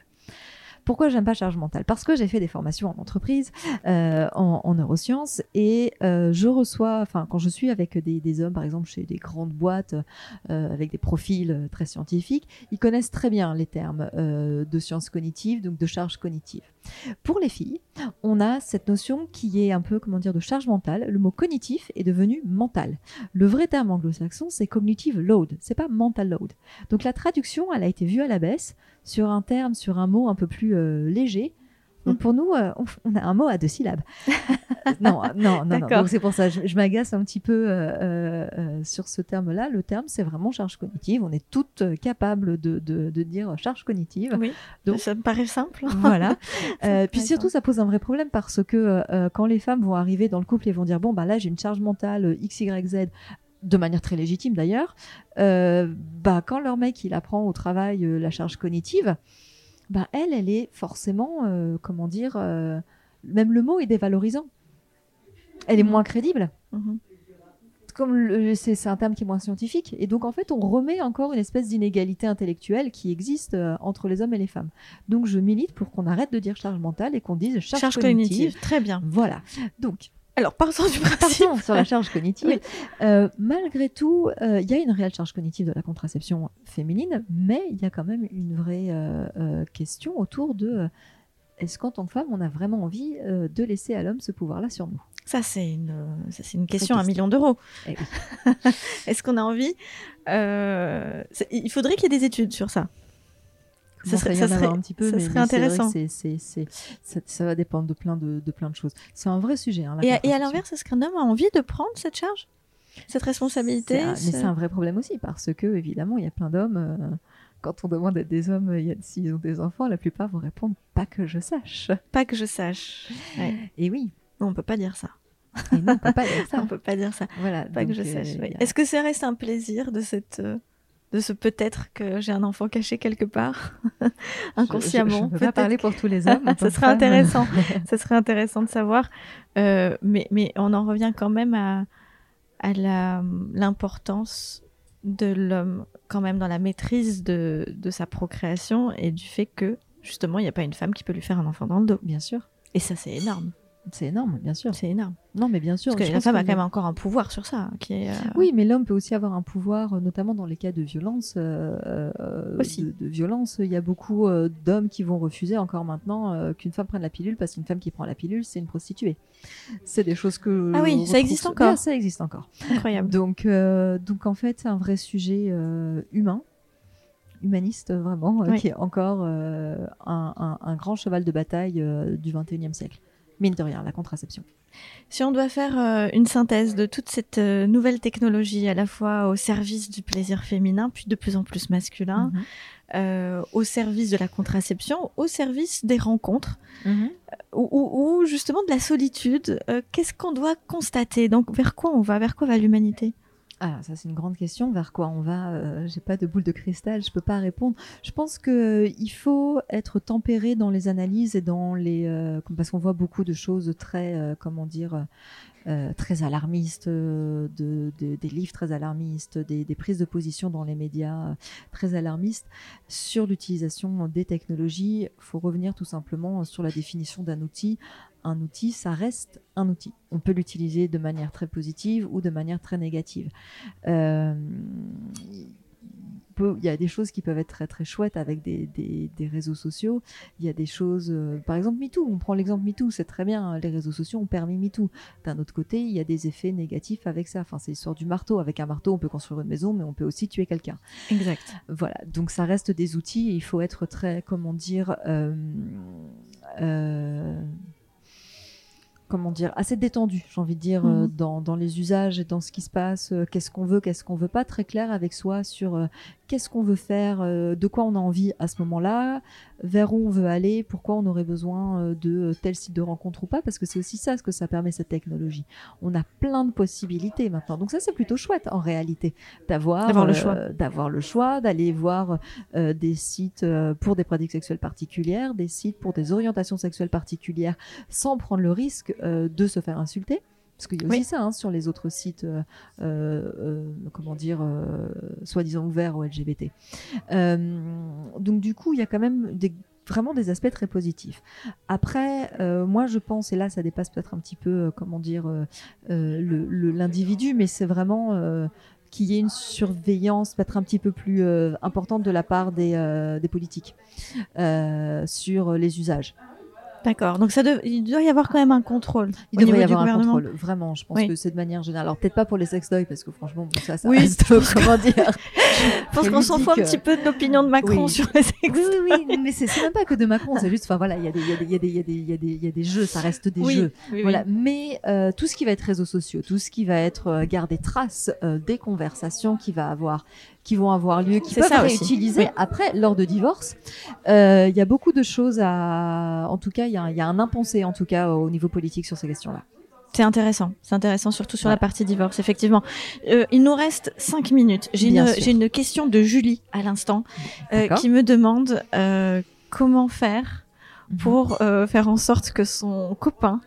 Pourquoi j'aime pas charge mentale? Parce que j'ai fait des formations en entreprise, euh, en, neurosciences, et euh, je reçois, enfin, quand je suis avec des, hommes, par exemple, chez des grandes boîtes euh, avec des profils très scientifiques, ils connaissent très bien les termes de sciences cognitives, donc de charge cognitive. Pour les filles, on a cette notion qui est un peu, comment dire, de charge mentale. Le mot cognitif est devenu mental. Le vrai terme anglo-saxon, c'est cognitive load. C'est pas mental load. Donc la traduction, elle a été vue à la baisse sur un terme, sur un mot un peu plus euh, léger. Donc pour nous, on, a un mot à deux syllabes. non, non, non. non. Donc c'est pour ça, je, je m'agace un petit peu sur ce terme-là. Le terme, c'est vraiment charge cognitive. On est toutes capables de, de, de dire charge cognitive. Oui. Donc ça me paraît simple. voilà. puis surtout, ça pose un vrai problème parce que quand les femmes vont arriver dans le couple et vont dire bon bah là j'ai une charge mentale X Y Z de manière très légitime d'ailleurs, euh, bah, quand leur mec il apprend au travail euh, la charge cognitive, bah, elle, elle est forcément, euh, comment dire, même le mot est dévalorisant. Elle est mhm. moins crédible. Mhm. Comme c'est un terme qui est moins scientifique. Et donc, en fait, on remet encore une espèce d'inégalité intellectuelle qui existe entre les hommes et les femmes. Donc, je milite pour qu'on arrête de dire charge mentale et qu'on dise charge, cognitive. Très bien. Voilà. Donc, alors, partons du principe. sur la charge cognitive. Euh, malgré tout, euh, il y a une réelle charge cognitive de la contraception féminine, mais il y a quand même une vraie euh, question autour de est-ce qu'en tant que femme, on a vraiment envie de laisser à l'homme ce pouvoir-là sur nous? Ça, c'est une, c'est une question à un million d'euros. Eh est-ce qu'on a envie? Il faudrait qu'il y ait des études sur ça ça serait, ça serait, un petit peu, ça serait intéressant. ça, va dépendre de plein de, de plein de choses. C'est un vrai sujet. Hein, et, à, l'inverse, est-ce qu'un homme a envie de prendre cette charge, cette responsabilité Mais c'est un vrai problème aussi parce que évidemment, il y a plein d'hommes. Euh, quand on demande à des hommes s'ils ont des enfants, la plupart vont répondre pas que je sache. Pas que je sache. Et oui. On peut pas dire ça. Et non, on peut pas dire ça. on peut pas dire ça. Voilà. Pas que je sache. Euh, Est-ce que ça reste un plaisir de cette euh, de ce peut-être que j'ai un enfant caché quelque part inconsciemment. Je, ne pas parler pour tous les hommes. ça serait intéressant. ça serait intéressant de savoir. Euh, mais, mais on en revient quand même à, à l'importance de l'homme quand même dans la maîtrise de, de sa procréation et du fait que justement il n'y a pas une femme qui peut lui faire un enfant dans le dos. Bien sûr. Et ça c'est énorme. C'est énorme, bien sûr. C'est énorme. Non, mais bien sûr. Parce que la femme a quand même encore un pouvoir sur ça. Qui est, euh, Oui, mais l'homme peut aussi avoir un pouvoir, euh, notamment dans les cas de violence. Euh, aussi. De, violence, il y a beaucoup d'hommes qui vont refuser encore maintenant qu'une femme prenne la pilule parce qu'une femme qui prend la pilule, c'est une prostituée. C'est des choses que. Ah oui, ça existe encore. ça existe encore. Incroyable. Donc, donc en fait, c'est un vrai sujet humain humaniste vraiment, qui est encore un, un, un, grand cheval de bataille du 21e siècle mine de rien, la contraception. Si on doit faire euh, une synthèse de toute cette euh, nouvelle technologie, à la fois au service du plaisir féminin, puis de plus en plus masculin, mhm. euh, au service de la contraception, au service des rencontres, mhm. ou, justement de la solitude, qu'est-ce qu'on doit constater? Donc, vers quoi on va? Vers quoi va l'humanité? Ah, ça c'est une grande question. Vers quoi on va euh, J'ai pas de boule de cristal, je peux pas répondre. Je pense que euh, il faut être tempéré dans les analyses et dans les euh, parce qu'on voit beaucoup de choses très comment dire très alarmistes, de, des livres très alarmistes, des, des, prises de position dans les médias très alarmistes sur l'utilisation des technologies. Il faut revenir tout simplement sur la définition d'un outil un outil, ça reste un outil. On peut l'utiliser de manière très positive ou de manière très négative. Euh, il y a des choses qui peuvent être très très chouettes avec des, réseaux sociaux. Il y a des choses, euh, par exemple MeToo, on prend l'exemple MeToo, c'est très bien, les réseaux sociaux ont permis MeToo. D'un autre côté, il y a des effets négatifs avec ça. Enfin, c'est l'histoire du marteau. Avec un marteau, on peut construire une maison, mais on peut aussi tuer quelqu'un. Exact. Voilà, donc ça reste des outils et il faut être très, comment dire, euh, comment dire, assez détendu, j'ai envie de dire, euh, mhm. dans, dans, les usages et dans ce qui se passe, euh, qu'est-ce qu'on veut, qu'est-ce qu'on veut pas, très clair avec soi sur euh, qu'est-ce qu'on veut faire, de quoi on a envie à ce moment-là, vers où on veut aller, pourquoi on aurait besoin de tel site de rencontre ou pas, parce que c'est aussi ça ce que ça permet cette technologie. On a plein de possibilités maintenant, donc ça c'est plutôt chouette en réalité d'avoir le choix, d'avoir le choix, d'aller voir des sites pour des pratiques sexuelles particulières, des sites pour des orientations sexuelles particulières, sans prendre le risque euh, de se faire insulter. Parce qu'il y a aussi ça hein, sur les autres sites, euh, euh, comment dire, soi-disant ouverts aux LGBT. donc du coup, il y a quand même des, vraiment des aspects très positifs. Après, moi je pense, et là ça dépasse peut-être un petit peu, comment dire, l'individu, mais c'est vraiment qu'il y ait une surveillance peut-être un petit peu plus importante de la part des, des politiques sur les usages D'accord. Donc ça il doit y avoir quand même un contrôle. Il devrait y avoir un contrôle. Vraiment, je pense que c'est de manière générale. Alors peut-être pas pour les sextoys parce que franchement, ça, ça oui, reste, comment dire. je pense qu'on s'en fout un petit peu de l'opinion de Macron sur les sextoys. Oui, oui, mais c'est même pas que de Macron. C'est juste, enfin voilà, il y a des, il y a des, il y a des, il y a des, il y a des jeux. Ça reste des jeux. voilà. Mais euh, tout ce qui va être réseaux sociaux, tout ce qui va être euh, garder trace euh, des conversations qui va avoir qui vont avoir lieu, qui peuvent ça être utilisées après lors de divorce. Euh, il y a beaucoup de choses à, en tout cas, il y, a un impensé en tout cas au niveau politique sur ces questions-là. C'est intéressant, c'est intéressant surtout sur la partie divorce, effectivement. Euh, il nous reste cinq minutes. J'ai une, une, question de Julie à l'instant euh, qui me demande comment faire mhm. pour faire en sorte que son copain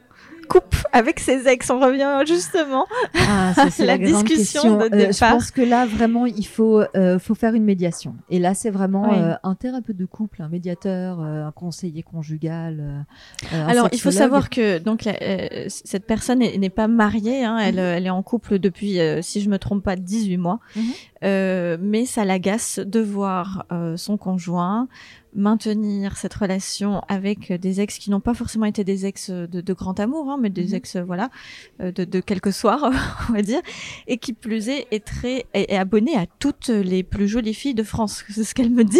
coupe avec ses ex. On revient justement ah, ça, c'est la, discussion de départ. Euh, je pense que là, vraiment, il faut, euh, faut faire une médiation. Et là, c'est vraiment euh, un thérapeute de couple, un médiateur, un conseiller conjugal. Alors, il faut savoir que donc cette personne n'est pas mariée. Hein, elle, mhm. elle, est en couple depuis, si je me trompe pas, 18 mois. Mhm. mais ça l'agace de voir son conjoint maintenir cette relation avec des ex qui n'ont pas forcément été des ex de, de grand amour, hein, mais des mhm. ex voilà euh, de, de, quelques soirs, on va dire, et qui plus est est très est, abonnée à toutes les plus jolies filles de France, c'est ce qu'elle me dit.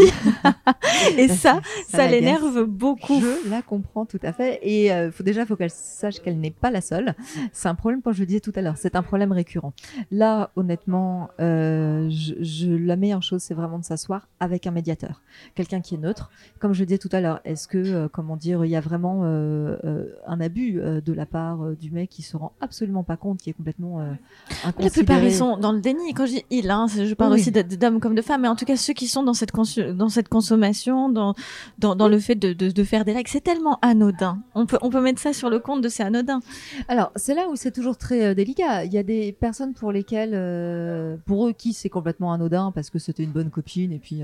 et ça, ça, l'énerve beaucoup. Je la comprends tout à fait. Et euh, faut déjà faut qu'elle sache qu'elle n'est pas la seule. C'est un problème, comme je le disais tout à l'heure, c'est un problème récurrent. Là, honnêtement, euh, je, je, la meilleure chose, c'est vraiment de s'asseoir avec un médiateur, quelqu'un qui est neutre comme je disais tout à l'heure, est-ce que, euh, comment dire, il y a vraiment euh, euh, un abus de la part du mec qui se rend absolument pas compte, qui est complètement La plupart ils sont dans le déni. Quand je dis il, hein, je parle aussi d'hommes comme de femmes, mais en tout cas ceux qui sont dans cette dans cette consommation, dans dans, le fait de, de, faire des règles, c'est tellement anodin. On peut on peut mettre ça sur le compte de c'est anodin. Alors c'est là où c'est toujours très délicat. Il y a des personnes pour lesquelles, pour eux, qui c'est complètement anodin parce que c'était une bonne copine et puis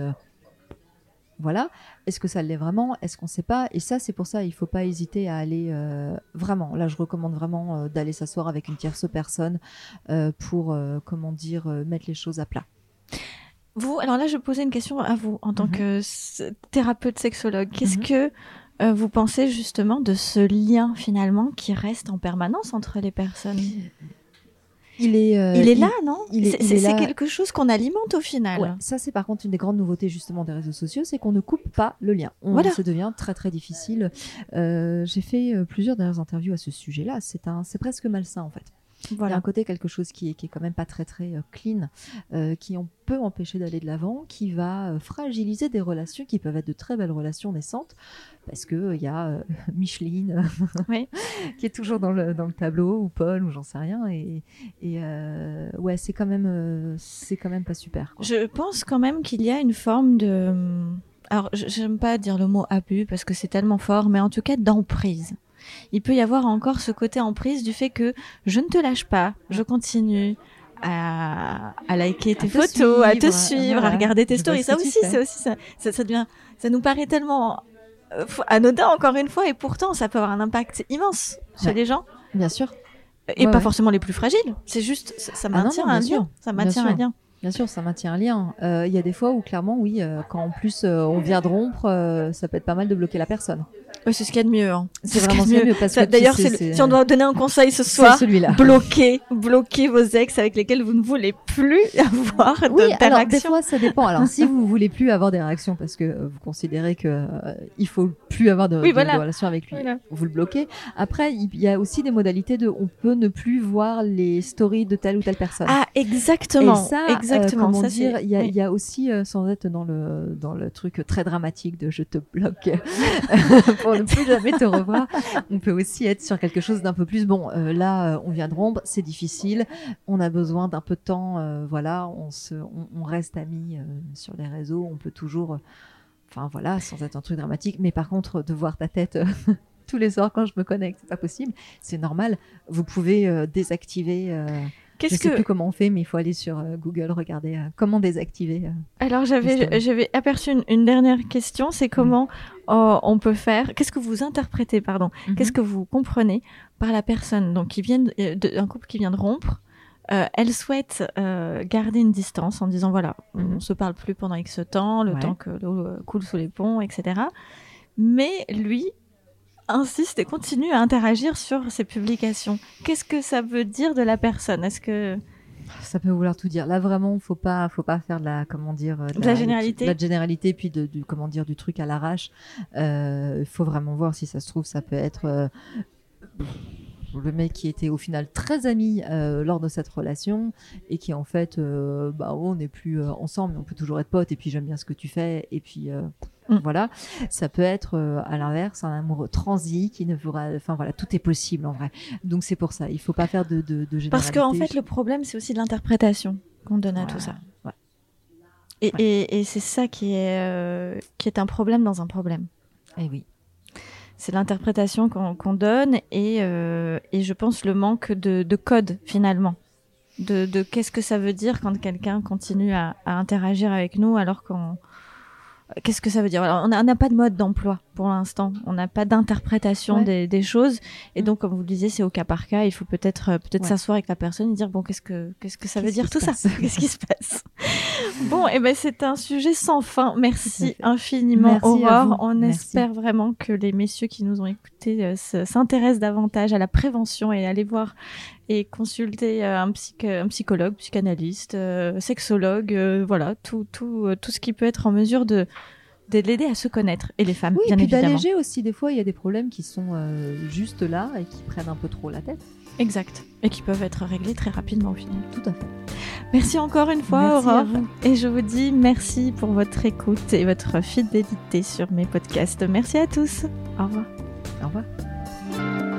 voilà. Est-ce que ça l'est vraiment Est-ce qu'on ne sait pas Et ça, c'est pour ça, il ne faut pas hésiter à aller euh, vraiment. Là, je recommande vraiment euh, d'aller s'asseoir avec une tierce personne euh, pour, comment dire, mettre les choses à plat. Vous, alors là, je posais une question à vous en tant mhm. que thérapeute sexologue. Qu'est-ce mhm. que vous pensez justement de ce lien finalement qui reste en permanence entre les personnes? Il est, euh, il est là, non C'est quelque chose qu'on alimente au final. ça, c'est par contre une des grandes nouveautés justement des réseaux sociaux, c'est qu'on ne coupe pas le lien. On, voilà. Ça devient très très difficile. Euh, J'ai fait euh, plusieurs dernières interviews à ce sujet-là. C'est un, c'est presque malsain en fait. Voilà. Il y a un côté quelque chose qui est, qui est quand même pas très très euh, clean, euh, qui on peut empêcher d'aller de l'avant, qui va euh, fragiliser des relations qui peuvent être de très belles relations naissantes, parce que il y a Micheline oui. qui est toujours dans le, dans le tableau ou Paul ou j'en sais rien et, et ouais c'est quand même c'est quand même pas super. Quoi. Je pense quand même qu'il y a une forme de alors j'aime pas dire le mot abus parce que c'est tellement fort, mais en tout cas d'emprise il peut y avoir encore ce côté en prise du fait que je ne te lâche pas, je continue à, liker tes photos, à te suivre, à regarder tes stories. Ça aussi, c'est aussi ça, ça, devient, ça nous paraît tellement euh, anodin encore une fois, et pourtant ça peut avoir un impact immense sur les gens. Bien sûr. Et pas forcément les plus fragiles. C'est juste, ça, ah maintient un lien. Ça maintient un lien. Bien sûr, ça maintient un lien. Euh, il y a des fois où clairement, oui, euh, quand en plus on vient de rompre, ça peut être pas mal de bloquer la personne c'est ce qu'il y a de mieux. Hein. C'est vraiment ce mieux. parce que D'ailleurs, si on doit donner un conseil ce soir, celui-là. bloquez, bloquez vos ex avec lesquels vous ne voulez plus avoir oui, alors des fois ça dépend. Alors si vous voulez plus avoir des réactions parce que vous considérez que euh, il faut plus avoir de, relation avec lui, vous le bloquez. Après, il y a aussi des modalités de, on peut ne plus voir les stories de telle ou telle personne. Ah exactement. Et ça, euh, exactement. comment dire, il y a, y a aussi euh, sans être dans le dans le truc très dramatique de je te bloque pour ne plus jamais te revoir. On peut aussi être sur quelque chose d'un peu plus bon. Euh, là, euh, on vient de rompre, c'est difficile. On a besoin d'un peu de temps. Euh, voilà, on se, on, reste amis sur les réseaux. On peut toujours, enfin voilà, sans être un truc dramatique. Mais par contre, de voir ta tête. tous les soirs quand je me connecte, c'est pas possible. C'est normal. Vous pouvez désactiver je ne sais plus comment on fait, mais il faut aller sur Google, regarder comment désactiver. Alors j'avais j'avais aperçu une, dernière question, c'est comment Oh, on peut faire Qu'est-ce que vous interprétez, pardon? Mhm. Qu'est-ce que vous comprenez par la personne? Donc qui vient euh, d'un couple qui vient de rompre euh, elle souhaite euh, garder une distance en disant voilà, on mhm. se parle plus pendant X temps, le temps que l'eau coule sous les ponts, etc. Mais lui insiste et continue à interagir sur ces publications. Qu'est-ce que ça veut dire de la personne? Est-ce que ça peut vouloir tout dire. Là vraiment, faut pas, faut pas faire de la, comment dire, de la, généralité, de la généralité, puis de, du, comment dire, du truc à l'arrache. Il euh, faut vraiment voir si ça se trouve, ça peut être euh, le mec qui était au final très ami euh, lors de cette relation et qui en fait, euh, bah on n'est plus euh, ensemble, mais on peut toujours être potes. Et puis j'aime bien ce que tu fais. Et puis mm. voilà, ça peut être à l'inverse un amoureux transi qui ne fera, enfin voilà, tout est possible en vrai. Donc c'est pour ça, il faut pas faire de de, de Parce qu'en fait, le problème c'est aussi de l'interprétation qu'on donne à tout ça. Et, et, et c'est ça qui est qui est un problème dans un problème. Eh oui c'est l'interprétation qu'on donne et, euh, et je pense le manque de, de code finalement. De, de qu'est-ce que ça veut dire quand quelqu'un continue à, à, interagir avec nous alors qu'on Qu'est-ce que ça veut dire Alors, On n'a pas de mode d'emploi pour l'instant. On n'a pas d'interprétation des, des, choses. Et mm. donc, comme vous le disiez, c'est au cas par cas. Il faut peut-être euh, peut-être s'asseoir avec la personne et dire bon, qu'est-ce que qu'est-ce que ça veut dire tout ça Qu'est-ce qui se passe? Bon, et eh ben c'est un sujet sans fin. Merci infiniment, Merci Aurore. On espère vraiment que les messieurs qui nous ont écoutés euh, s'intéressent davantage à la prévention et aller voir et consulter euh, un, un psychologue, psychanalyste, euh, sexologue, euh, voilà, tout, tout, tout ce qui peut être en mesure de de l'aider à se connaître et les femmes oui, bien et puis d'alléger aussi des fois il y a des problèmes qui sont juste là et qui prennent un peu trop la tête. Exact. Et qui peuvent être réglés très rapidement au final. Tout à fait. Merci encore une fois Aurore. et je vous dis merci pour votre écoute et votre fidélité sur mes podcasts. Merci à tous. Au revoir. Au revoir